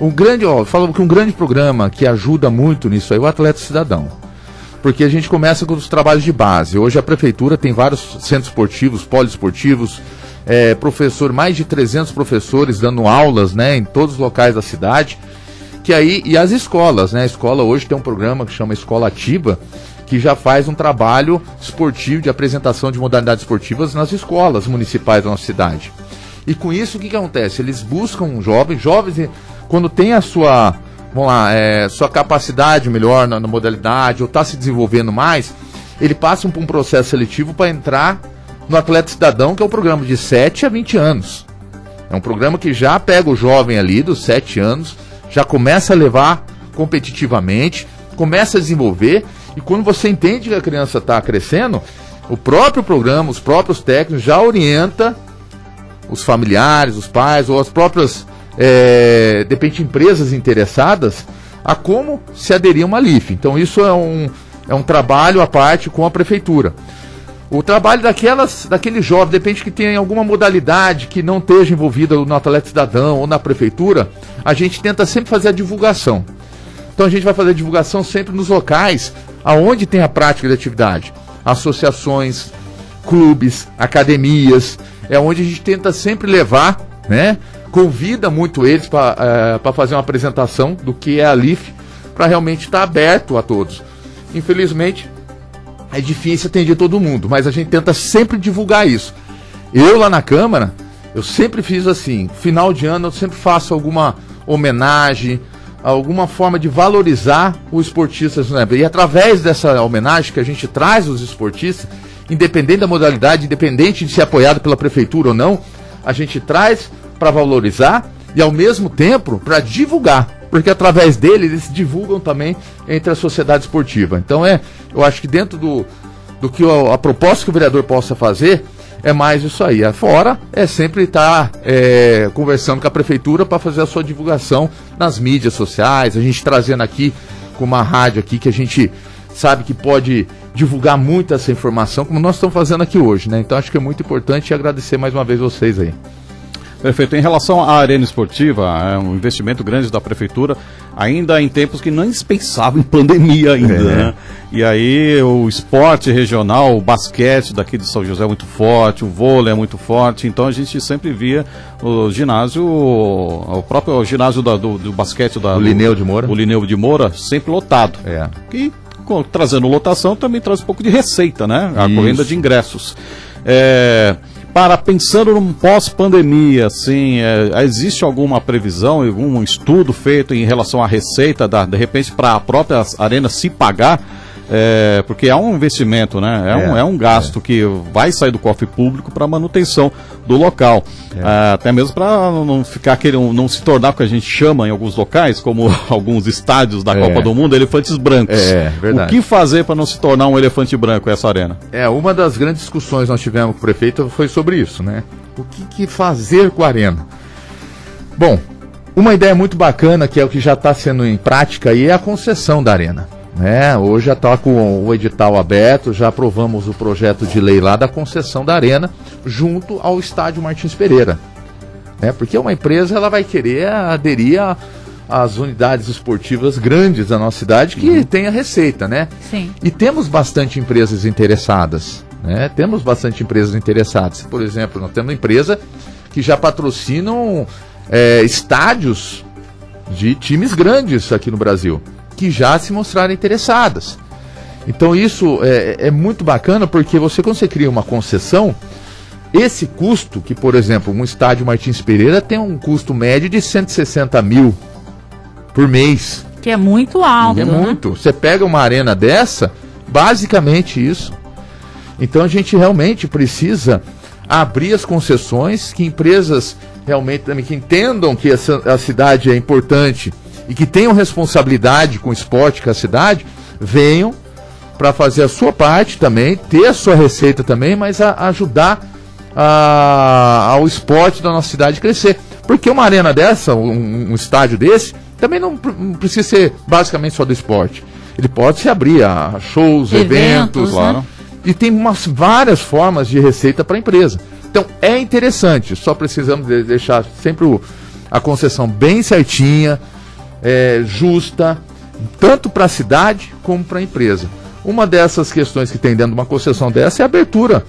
Um grande, ó, falo que um grande programa que ajuda muito nisso aí é o Atleta Cidadão. Porque a gente começa com os trabalhos de base. Hoje a prefeitura tem vários centros esportivos, poliesportivos, é, professor, mais de 300 professores dando aulas, né, em todos os locais da cidade. Que aí e as escolas, né? A escola hoje tem um programa que chama Escola Ativa, que já faz um trabalho esportivo de apresentação de modalidades esportivas nas escolas municipais da nossa cidade. E com isso, o que, que acontece? Eles buscam jovens, jovens, quando tem a sua, vamos lá, é, sua capacidade melhor na, na modalidade, ou está se desenvolvendo mais, ele passa por um processo seletivo para entrar no Atleta Cidadão, que é um programa de 7 a 20 anos. É um programa que já pega o jovem ali dos 7 anos, já começa a levar competitivamente, começa a desenvolver e quando você entende que a criança está crescendo, o próprio programa, os próprios técnicos já orienta os familiares, os pais ou as próprias, é, de repente, empresas interessadas a como se aderir a uma LIF. Então isso é um, é um trabalho à parte com a prefeitura. O trabalho daquelas, daquele jovem, depende que tenha alguma modalidade que não esteja envolvida no atleta cidadão ou na prefeitura, a gente tenta sempre fazer a divulgação. Então a gente vai fazer a divulgação sempre nos locais aonde tem a prática de atividade. Associações, clubes, academias, é onde a gente tenta sempre levar, né? Convida muito eles para uh, fazer uma apresentação do que é a LIF, para realmente estar tá aberto a todos. Infelizmente, é difícil atender todo mundo, mas a gente tenta sempre divulgar isso. Eu lá na Câmara, eu sempre fiz assim, final de ano eu sempre faço alguma homenagem, alguma forma de valorizar o esportista. Né? E através dessa homenagem que a gente traz os esportistas, independente da modalidade, independente de ser apoiado pela prefeitura ou não, a gente traz para valorizar e ao mesmo tempo para divulgar, porque através dele eles divulgam também entre a sociedade esportiva. Então é, eu acho que dentro do, do que a, a proposta que o vereador possa fazer, é mais isso aí. Fora é sempre estar tá, é, conversando com a prefeitura para fazer a sua divulgação nas mídias sociais, a gente trazendo aqui com uma rádio aqui que a gente sabe que pode divulgar muito essa informação, como nós estamos fazendo aqui hoje, né? Então acho que é muito importante agradecer mais uma vez vocês aí. Perfeito. Em relação à arena esportiva, é um investimento grande da prefeitura, ainda em tempos que não se pensava em pandemia ainda, é. né? E aí o esporte regional, o basquete daqui de São José é muito forte, o vôlei é muito forte, então a gente sempre via o ginásio, o próprio ginásio da, do, do, basquete da... O Lineu de Moura. O Lineu de Moura, sempre lotado. É. E trazendo lotação também traz um pouco de receita, né? A Isso. corrida de ingressos. É para pensando num pós-pandemia, assim, é, existe alguma previsão, algum estudo feito em relação à receita, da, de repente, para a própria arena se pagar? É, porque é um investimento, né? É, é um, é um gasto é. que vai sair do cofre público para manutenção do local. É. até mesmo para não ficar querendo, não se tornar o que a gente chama em alguns locais, como (laughs) alguns estádios da Copa é. do Mundo, elefantes brancos. É, verdade. O que fazer para não se tornar um elefante branco essa arena? É, uma das grandes discussões que nós tivemos com o prefeito foi sobre isso, né? O que, que fazer com a arena? Bom, uma ideia muito bacana, que é o que já está sendo em prática aí, é a concessão da arena. Né? Hoje já está com o edital aberto, já aprovamos o projeto de lei lá da concessão da arena junto ao estádio Martins Pereira. Né? Porque uma empresa ela vai querer aderir às unidades esportivas grandes da nossa cidade que uhum. tenha receita, né? Sim. E temos bastante empresas interessadas. Né? Temos bastante empresas interessadas. Por exemplo, nós temos uma empresa que já patrocinam é, estádios de times grandes aqui no Brasil, que já se mostraram interessadas. Então isso é, é muito bacana porque você quando você cria uma concessão, esse custo, que por exemplo, um estádio Martins Pereira tem um custo médio de 160 mil por mês. Que é muito alto. E é né? muito. Você pega uma arena dessa, basicamente isso. Então a gente realmente precisa abrir as concessões, que empresas realmente que entendam que essa, a cidade é importante e que tenham responsabilidade com o esporte, com a cidade, venham para fazer a sua parte também, ter a sua receita também, mas a, ajudar a, ao esporte da nossa cidade crescer. Porque uma arena dessa, um, um estádio desse, também não, não, precisa ser basicamente só do esporte. Ele pode se abrir a shows, eventos, eventos claro. Né? E tem umas várias formas de receita para a empresa. Então é interessante, só precisamos de deixar sempre o, a concessão bem certinha, é, justa, tanto para a cidade como para a empresa. Uma dessas questões que tem dentro de uma concessão dessa é a abertura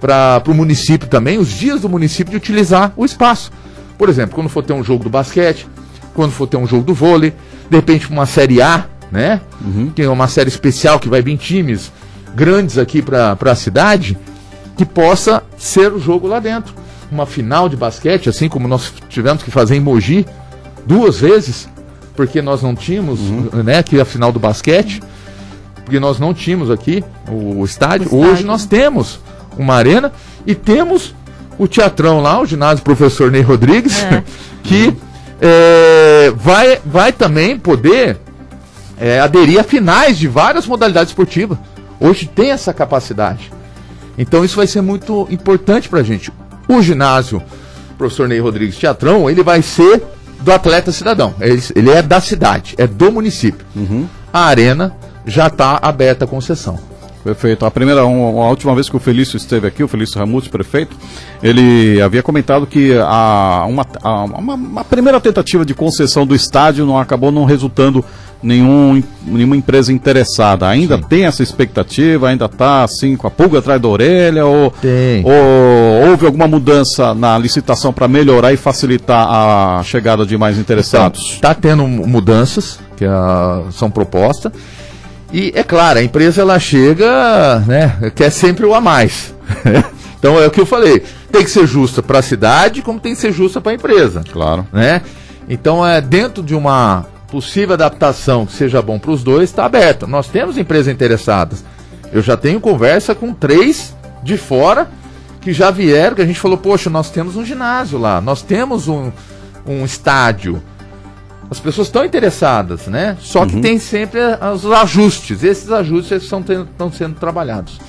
para o município também, os dias do município de utilizar o espaço. Por exemplo, quando for ter um jogo do basquete, quando for ter um jogo do vôlei, de repente uma série A, né? Uhum. Que é uma série especial que vai vir times grandes aqui para a cidade, que possa ser o jogo lá dentro. Uma final de basquete, assim como nós tivemos que fazer em Mogi duas vezes, porque nós não tínhamos, uhum. né, aqui a final do basquete porque nós não tínhamos aqui o estádio. o estádio. Hoje nós temos uma arena e temos o teatrão lá, o ginásio professor Ney Rodrigues, é. (laughs) que é, vai, vai também poder é, aderir a finais de várias modalidades esportivas. Hoje tem essa capacidade. Então isso vai ser muito importante para a gente. O ginásio professor Ney Rodrigues Teatrão, ele vai ser do atleta cidadão. Ele, ele é da cidade, é do município. Uhum. A arena já está aberta a concessão. Perfeito. A primeira, a última vez que o Felício esteve aqui, o Felício Ramute, prefeito, ele havia comentado que a, uma, a, uma, uma, primeira tentativa de concessão do estádio não acabou não resultando nenhum, nenhuma empresa interessada. Ainda Sim. tem essa expectativa? Ainda está assim com a pulga atrás da orelha? Ou, tem. ou houve alguma mudança na licitação para melhorar e facilitar a chegada de mais interessados? Está então, tendo mudanças que a, são propostas. E é claro, a empresa ela chega, né, quer sempre o a mais. (laughs) então é o que eu falei, tem que ser justa para a cidade, como tem que ser justa para a empresa. Claro. Né? Então é dentro de uma possível adaptação que seja bom para os dois, está aberto. Nós temos empresas interessadas. Eu já tenho conversa com três de fora que já vieram, que a gente falou, poxa, nós temos um ginásio lá, nós temos um, um estádio, as pessoas estão interessadas, né? Só uhum. que tem sempre os ajustes. Esses ajustes estão sendo trabalhados.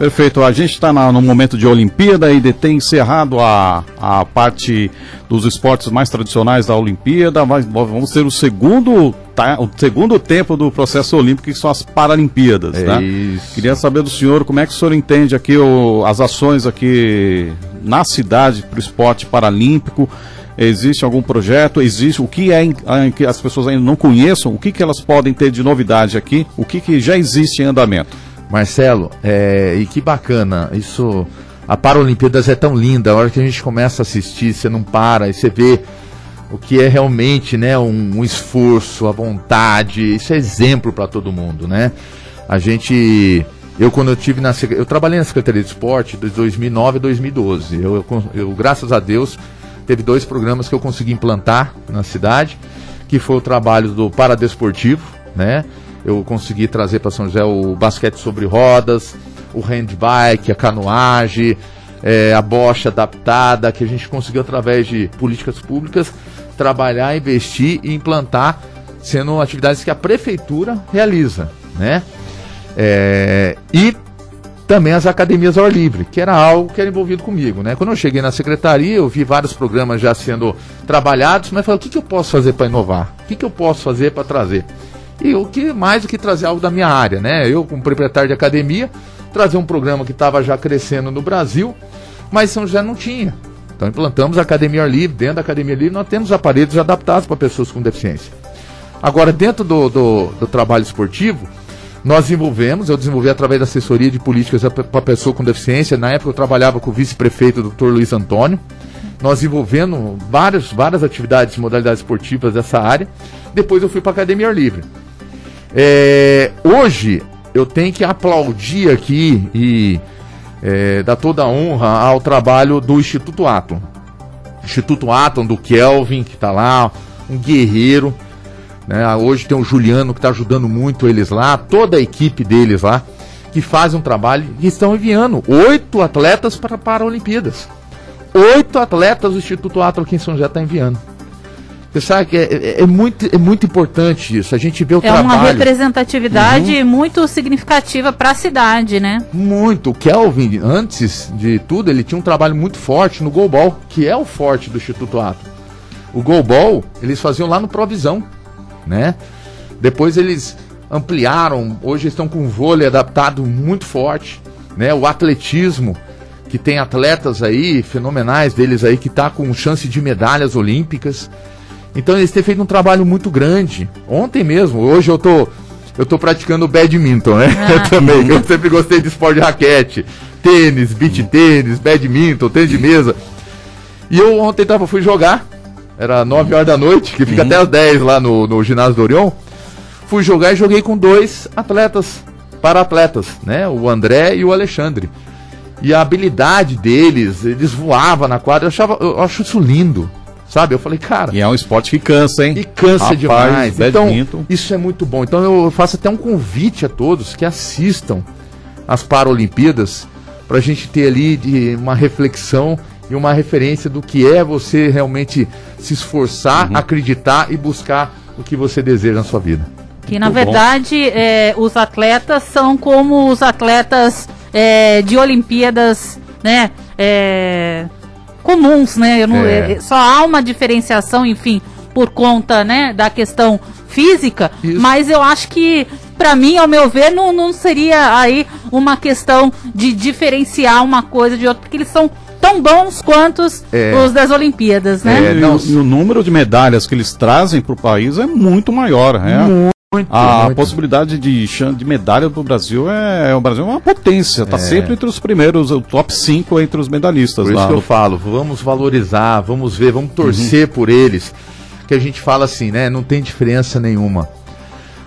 Perfeito. A gente está no momento de Olimpíada e de ter encerrado a, a parte dos esportes mais tradicionais da Olimpíada. Mas vamos ter o segundo, tá, o segundo tempo do processo olímpico, que são as Paralimpíadas. É né? Isso. Queria saber do senhor como é que o senhor entende aqui o, as ações aqui na cidade para o esporte paralímpico. Existe algum projeto? Existe o que é que as pessoas ainda não conheçam? O que, que elas podem ter de novidade aqui? O que, que já existe em andamento? Marcelo, é, e que bacana, isso. A Paralimpíadas é tão linda, a hora que a gente começa a assistir, você não para, e você vê o que é realmente né, um, um esforço, a vontade, isso é exemplo para todo mundo, né? A gente. Eu, quando eu tive na. Eu trabalhei na Secretaria de Esporte de 2009 a 2012. Eu, eu, eu, graças a Deus, teve dois programas que eu consegui implantar na cidade, que foi o trabalho do Paradesportivo, né? Eu consegui trazer para São José o basquete sobre rodas, o handbike, a canoagem, é, a bocha adaptada, que a gente conseguiu através de políticas públicas trabalhar, investir e implantar, sendo atividades que a prefeitura realiza, né? É, e também as academias ao ar livre, que era algo que era envolvido comigo, né? Quando eu cheguei na secretaria, eu vi vários programas já sendo trabalhados, mas falei, o que, que eu posso fazer para inovar? O que, que eu posso fazer para trazer? E o que mais do que trazer algo da minha área, né? Eu, como proprietário de academia, trazer um programa que estava já crescendo no Brasil, mas São José não tinha. Então implantamos a Academia Livre. Dentro da Academia Livre nós temos aparelhos adaptados para pessoas com deficiência. Agora, dentro do, do, do trabalho esportivo, Nós desenvolvemos, eu desenvolvi através da assessoria de políticas para pessoa com deficiência. Na época eu trabalhava com o vice-prefeito, Dr. Luiz Antônio. Nós desenvolvendo várias, várias atividades, modalidades esportivas dessa área. Depois eu fui para a Academia Ar Livre. É, hoje eu tenho que aplaudir aqui e é, dar toda a honra ao trabalho do Instituto Atom. Instituto Atom, do Kelvin, que está lá, um guerreiro né? Hoje tem o Juliano que está ajudando muito eles lá, toda a equipe deles lá, que faz um trabalho e estão enviando oito atletas para, para Olimpíadas. Oito atletas o Instituto Atlas aqui em São José está enviando. Você sabe que é, é, é, muito, é muito importante isso. A gente vê o é trabalho. É uma representatividade uhum. muito significativa para a cidade, né? Muito. O Kelvin, antes de tudo, ele tinha um trabalho muito forte no goalball, que é o forte do Instituto Atlas. O goalball, eles faziam lá no Provisão né? Depois eles ampliaram, hoje estão com um vôlei adaptado muito forte, né? O atletismo, que tem atletas aí fenomenais deles aí que tá com chance de medalhas olímpicas. Então eles têm feito um trabalho muito grande. Ontem mesmo, hoje eu tô eu tô praticando badminton, né? Ah. (laughs) também, eu sempre gostei de esporte de raquete, tênis, beach tênis, badminton, tênis de mesa. E eu ontem tava fui jogar era 9 horas da noite, que fica uhum. até as 10 lá no, no ginásio do Orion. Fui jogar e joguei com dois atletas, para atletas, né? O André e o Alexandre. E a habilidade deles, eles voavam na quadra, eu, achava, eu acho isso lindo. Sabe? Eu falei, cara. E é um esporte que cansa, hein? E cansa Rapaz, demais. Então, isso é muito bom. Então eu faço até um convite a todos que assistam as Paralimpíadas para a gente ter ali de uma reflexão e uma referência do que é você realmente se esforçar, uhum. acreditar e buscar o que você deseja na sua vida. Que na verdade é, os atletas são como os atletas é, de Olimpíadas, né? É, comuns, né? Não, é. É, só há uma diferenciação, enfim, por conta, né, da questão física, Isso. mas eu acho que para mim, ao meu ver, não, não seria aí uma questão de diferenciar uma coisa de outra, porque eles são tão bons quanto é. os das Olimpíadas, né? É, não, e, o, número de medalhas que eles trazem para o país é muito maior, né? Muito, a muito. possibilidade de, de medalha para o Brasil é, o Brasil é uma potência, está é. sempre entre os primeiros, o top 5 entre os medalhistas. Por isso que eu falo, vamos valorizar, vamos ver, vamos torcer uhum. por eles, que a gente fala assim, né? Não tem diferença nenhuma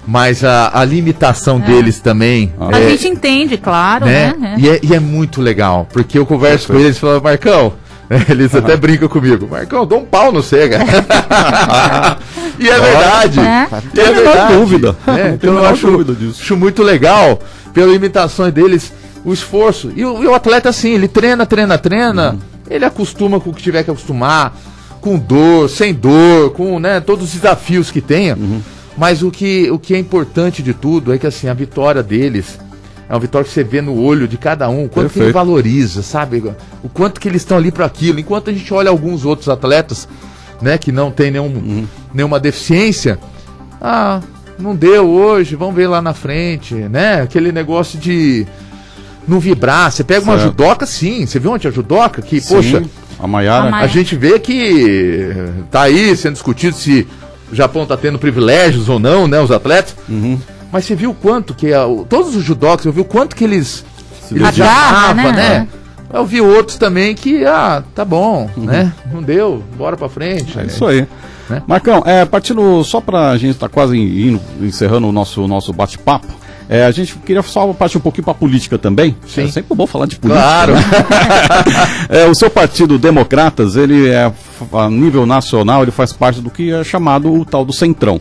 mas a, a limitação é. deles também. A é, gente entende, claro, né? né? E, é, e, é, muito legal, porque eu converso com eles e falo, Marcão, (laughs) eles até brincam comigo, Marcão, dou um pau no Sega. (laughs) e é verdade. É. É verdade. dúvida. É, então eu acho, acho muito legal, pelas limitações deles, o esforço. E o, e o atleta, assim, ele treina, treina, treina, uhum. ele acostuma com o que tiver que acostumar, com dor, sem dor, com né, todos os desafios que tenha. Uhum. Mas o que, o que é importante de tudo é que assim, a vitória deles é uma vitória que você vê no olho de cada um, o quanto Perfeito. que ele valoriza, sabe? O quanto que eles estão ali para aquilo. Enquanto a gente olha alguns outros atletas, né, que não tem nenhum, uhum. nenhuma deficiência, ah, não deu hoje, vamos ver lá na frente, né? Aquele negócio de não vibrar. Você pega uma judoca, sim. Você viu ontem a judoca? Que, sim, poxa, a Maiara. A gente vê que tá aí sendo discutido se o Japão está tendo privilégios ou não, né, os atletas. Uhum. Mas você viu o quanto que a, todos os judocas, eu vi o quanto que eles, eles né? né? Eu vi outros também que, ah, tá bom, uhum. né? Não deu, bora pra frente. É isso aí. Né? Marcão, é, partindo só pra gente estar tá quase indo, encerrando o nosso, nosso bate-papo, é, a gente queria só partir um pouquinho para a política também. Sim. É sempre bom falar de política. Claro. Né? (laughs) é, o seu partido Democratas, ele é a nível nacional, ele faz parte do que é chamado o tal do Centrão.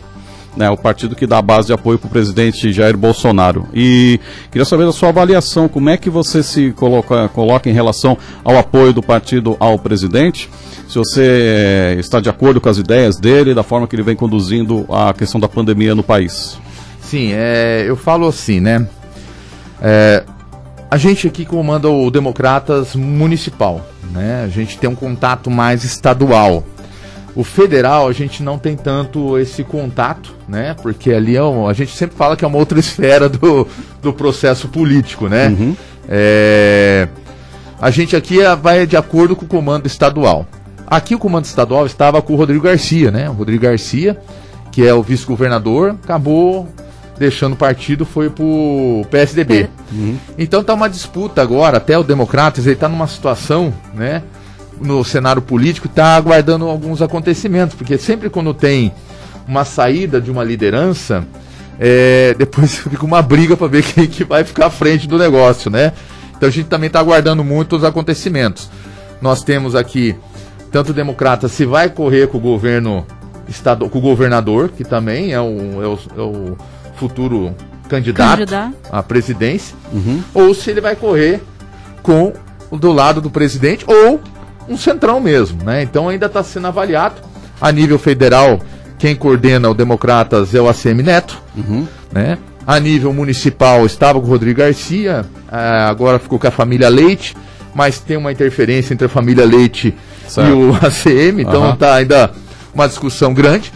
Né, o partido que dá base de apoio para o presidente Jair Bolsonaro. E queria saber a sua avaliação, como é que você se coloca, coloca em relação ao apoio do partido ao presidente? Se você é, está de acordo com as ideias dele, da forma que ele vem conduzindo a questão da pandemia no país? Sim, é, eu falo assim, né? É, a gente aqui comanda o Democratas Municipal, né? A gente tem um contato mais estadual. O federal, a gente não tem tanto esse contato, né? Porque ali é um, a gente sempre fala que é uma outra (laughs) esfera do, do processo político, né? Uhum. É, a gente aqui é, vai de acordo com o comando estadual. Aqui o comando estadual estava com o Rodrigo Garcia, né? O Rodrigo Garcia, que é o vice-governador, acabou deixando o partido, foi pro PSDB. Uhum. Então tá uma disputa agora, até o Democratas, ele tá numa situação, né? No cenário político, tá aguardando alguns acontecimentos, porque sempre quando tem uma saída de uma liderança, é, (laughs) depois (laughs) fica uma briga para ver quem que vai ficar à frente do negócio, né? Então a gente também está aguardando muito os acontecimentos. Nós temos aqui tanto o democrata se vai correr com o governo estado, com o governador, que também é o, é o, é o futuro candidato, candidato, à presidência, uhum. ou se ele vai correr com o do lado do presidente ou um centrão mesmo, né? Então ainda está sendo avaliado a nível federal. Quem coordena o Democratas é o ACM Neto, uhum. né? A nível municipal estava com o Rodrigo Garcia, é, agora ficou com a família Leite, mas tem uma interferência entre a família Leite certo. e o (laughs) ACM, então está uhum. ainda uma discussão grande.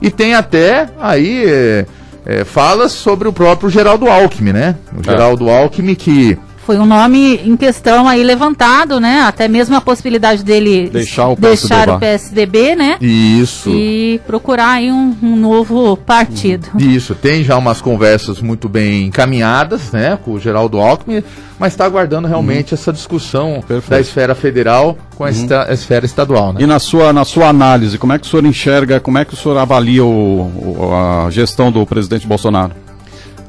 E tem até aí é, é, falas sobre o próprio Geraldo Alckmin, né? O é. Geraldo Alckmin que foi um nome em questão aí levantado, né? Até mesmo a possibilidade dele deixar o, deixar PSDB. o PSDB, né? Isso. E procurar aí um, um, novo partido. Isso, tem já umas conversas muito bem encaminhadas, né? Com o Geraldo Alckmin, mas está aguardando realmente uhum. essa discussão Perfeito. da esfera federal com a, uhum. esta, a, esfera estadual, né? E na sua, na sua análise, como é que o senhor enxerga, como é que o senhor avalia o, o a gestão do presidente Bolsonaro?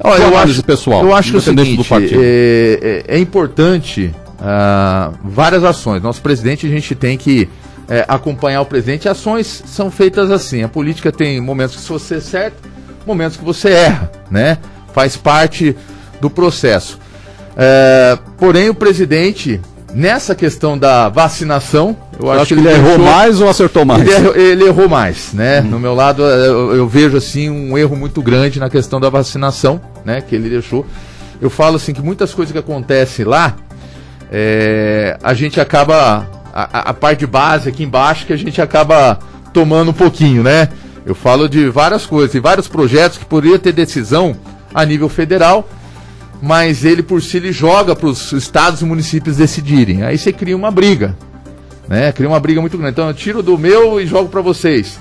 Olha, eu acho, pessoal, eu acho que é o seguinte, é, é, é, importante uh, várias ações. Nosso presidente, a gente tem que é, acompanhar o presidente. Ações são feitas assim. A política tem momentos que você acerta, momentos que você erra, né? Faz parte do processo. É, porém, o presidente Nessa questão da vacinação, eu acho, acho que ele, ele errou mais ou acertou mais? Ele errou, ele errou mais, né? Uhum. No meu lado, eu, eu, vejo assim um erro muito grande na questão da vacinação, né? Que ele deixou. Eu falo assim que muitas coisas que acontecem lá, é, a gente acaba a, a parte base aqui embaixo que a gente acaba tomando um pouquinho, né? Eu falo de várias coisas, de vários projetos que poderia ter decisão a nível federal mas ele por si ele joga para os estados e municípios decidirem. Aí você cria uma briga, né? Cria uma briga muito grande. Então eu tiro do meu e jogo para vocês.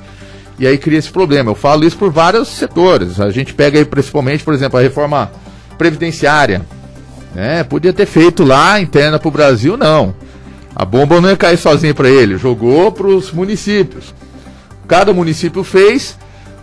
E aí cria esse problema. Eu falo isso por vários setores. A gente pega aí principalmente, por exemplo, a reforma previdenciária. Né? Podia ter feito lá interna para o Brasil, não. A bomba não ia cair sozinha para ele, jogou para os municípios. Cada município fez,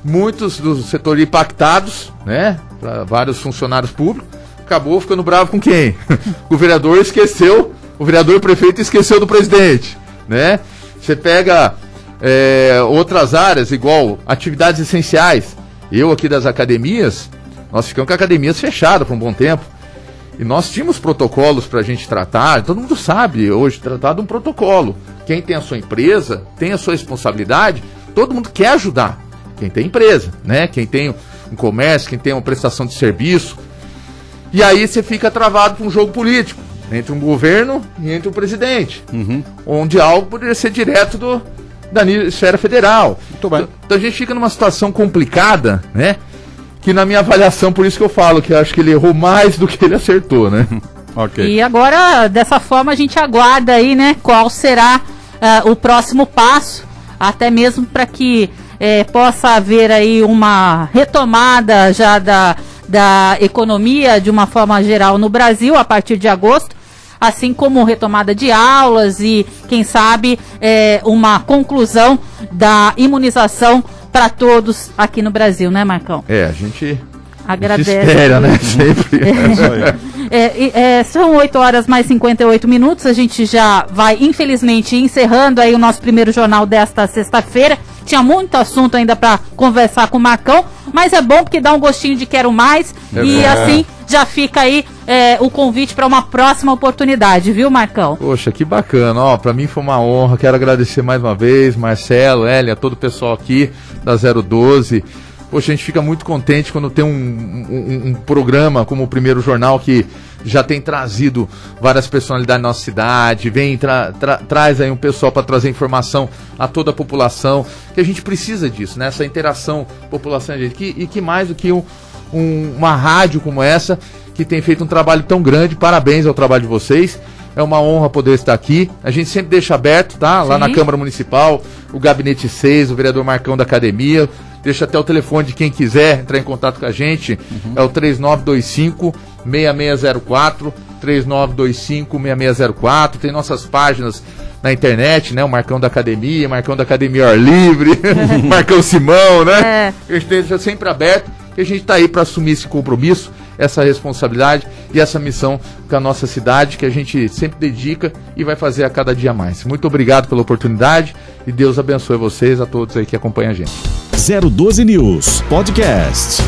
muitos dos setores impactados, né? Para vários funcionários públicos acabou ficando bravo com quem? (laughs) o vereador esqueceu, o vereador e o prefeito esqueceu do presidente, né? Você pega é, outras áreas, igual atividades essenciais. Eu aqui das academias, nós ficamos com academias fechadas por um bom tempo. E nós tínhamos protocolos para a gente tratar, todo mundo sabe hoje tratar de um protocolo. Quem tem a sua empresa, tem a sua responsabilidade, todo mundo quer ajudar. Quem tem empresa, né? Quem tem um comércio, quem tem uma prestação de serviço, e aí você fica travado com um jogo político entre um governo e entre o presidente, uhum. onde algo poderia ser direto do, da esfera federal. Então, então a gente fica numa situação complicada, né? Que na minha avaliação, por isso que eu falo que eu acho que ele errou mais do que ele acertou, né? (laughs) ok. E agora, dessa forma, a gente aguarda aí, né? Qual será uh, o próximo passo, até mesmo para que eh, possa haver aí uma retomada já da da economia de uma forma geral no Brasil a partir de agosto, assim como retomada de aulas e, quem sabe, é, uma conclusão da imunização para todos aqui no Brasil, né, Marcão? É, a gente agradece. espera, né? Sempre. (laughs) É, é, é, são 8 horas mais 58 minutos. A gente já vai, infelizmente, encerrando aí o nosso primeiro jornal desta sexta-feira. Tinha muito assunto ainda para conversar com o Marcão, mas é bom porque dá um gostinho de quero mais. É e bom. assim já fica aí é, o convite para uma próxima oportunidade, viu, Marcão? Poxa, que bacana. Ó, para mim foi uma honra. Quero agradecer mais uma vez, Marcelo, Elia, todo o pessoal aqui da 012. Poxa, a gente fica muito contente quando tem um, um, um, programa como o Primeiro Jornal que já tem trazido várias personalidades na nossa cidade, vem tra, tra, traz aí um pessoal para trazer informação a toda a população, que a gente precisa disso, né? Essa interação população gente, que, e que mais do que um, uma rádio como essa que tem feito um trabalho tão grande. Parabéns ao trabalho de vocês. É uma honra poder estar aqui. A gente sempre deixa aberto, tá? Lá Sim. na Câmara Municipal, o Gabinete 6, o vereador Marcão da Academia Deixa até o telefone de quem quiser entrar em contato com a gente. Uhum. É o 3925 6604. 3925 6604. Tem nossas páginas na internet, né? O Marcão da Academia, Marcão da Academia Ar Livre, (laughs) (laughs) Marcão Simão, né? É. A gente deixa sempre aberto que a gente está aí para assumir esse compromisso, essa responsabilidade e essa missão com a nossa cidade que a gente sempre dedica e vai fazer a cada dia mais. Muito obrigado pela oportunidade e Deus abençoe vocês, a todos aí que acompanham a gente. 012 News Podcast.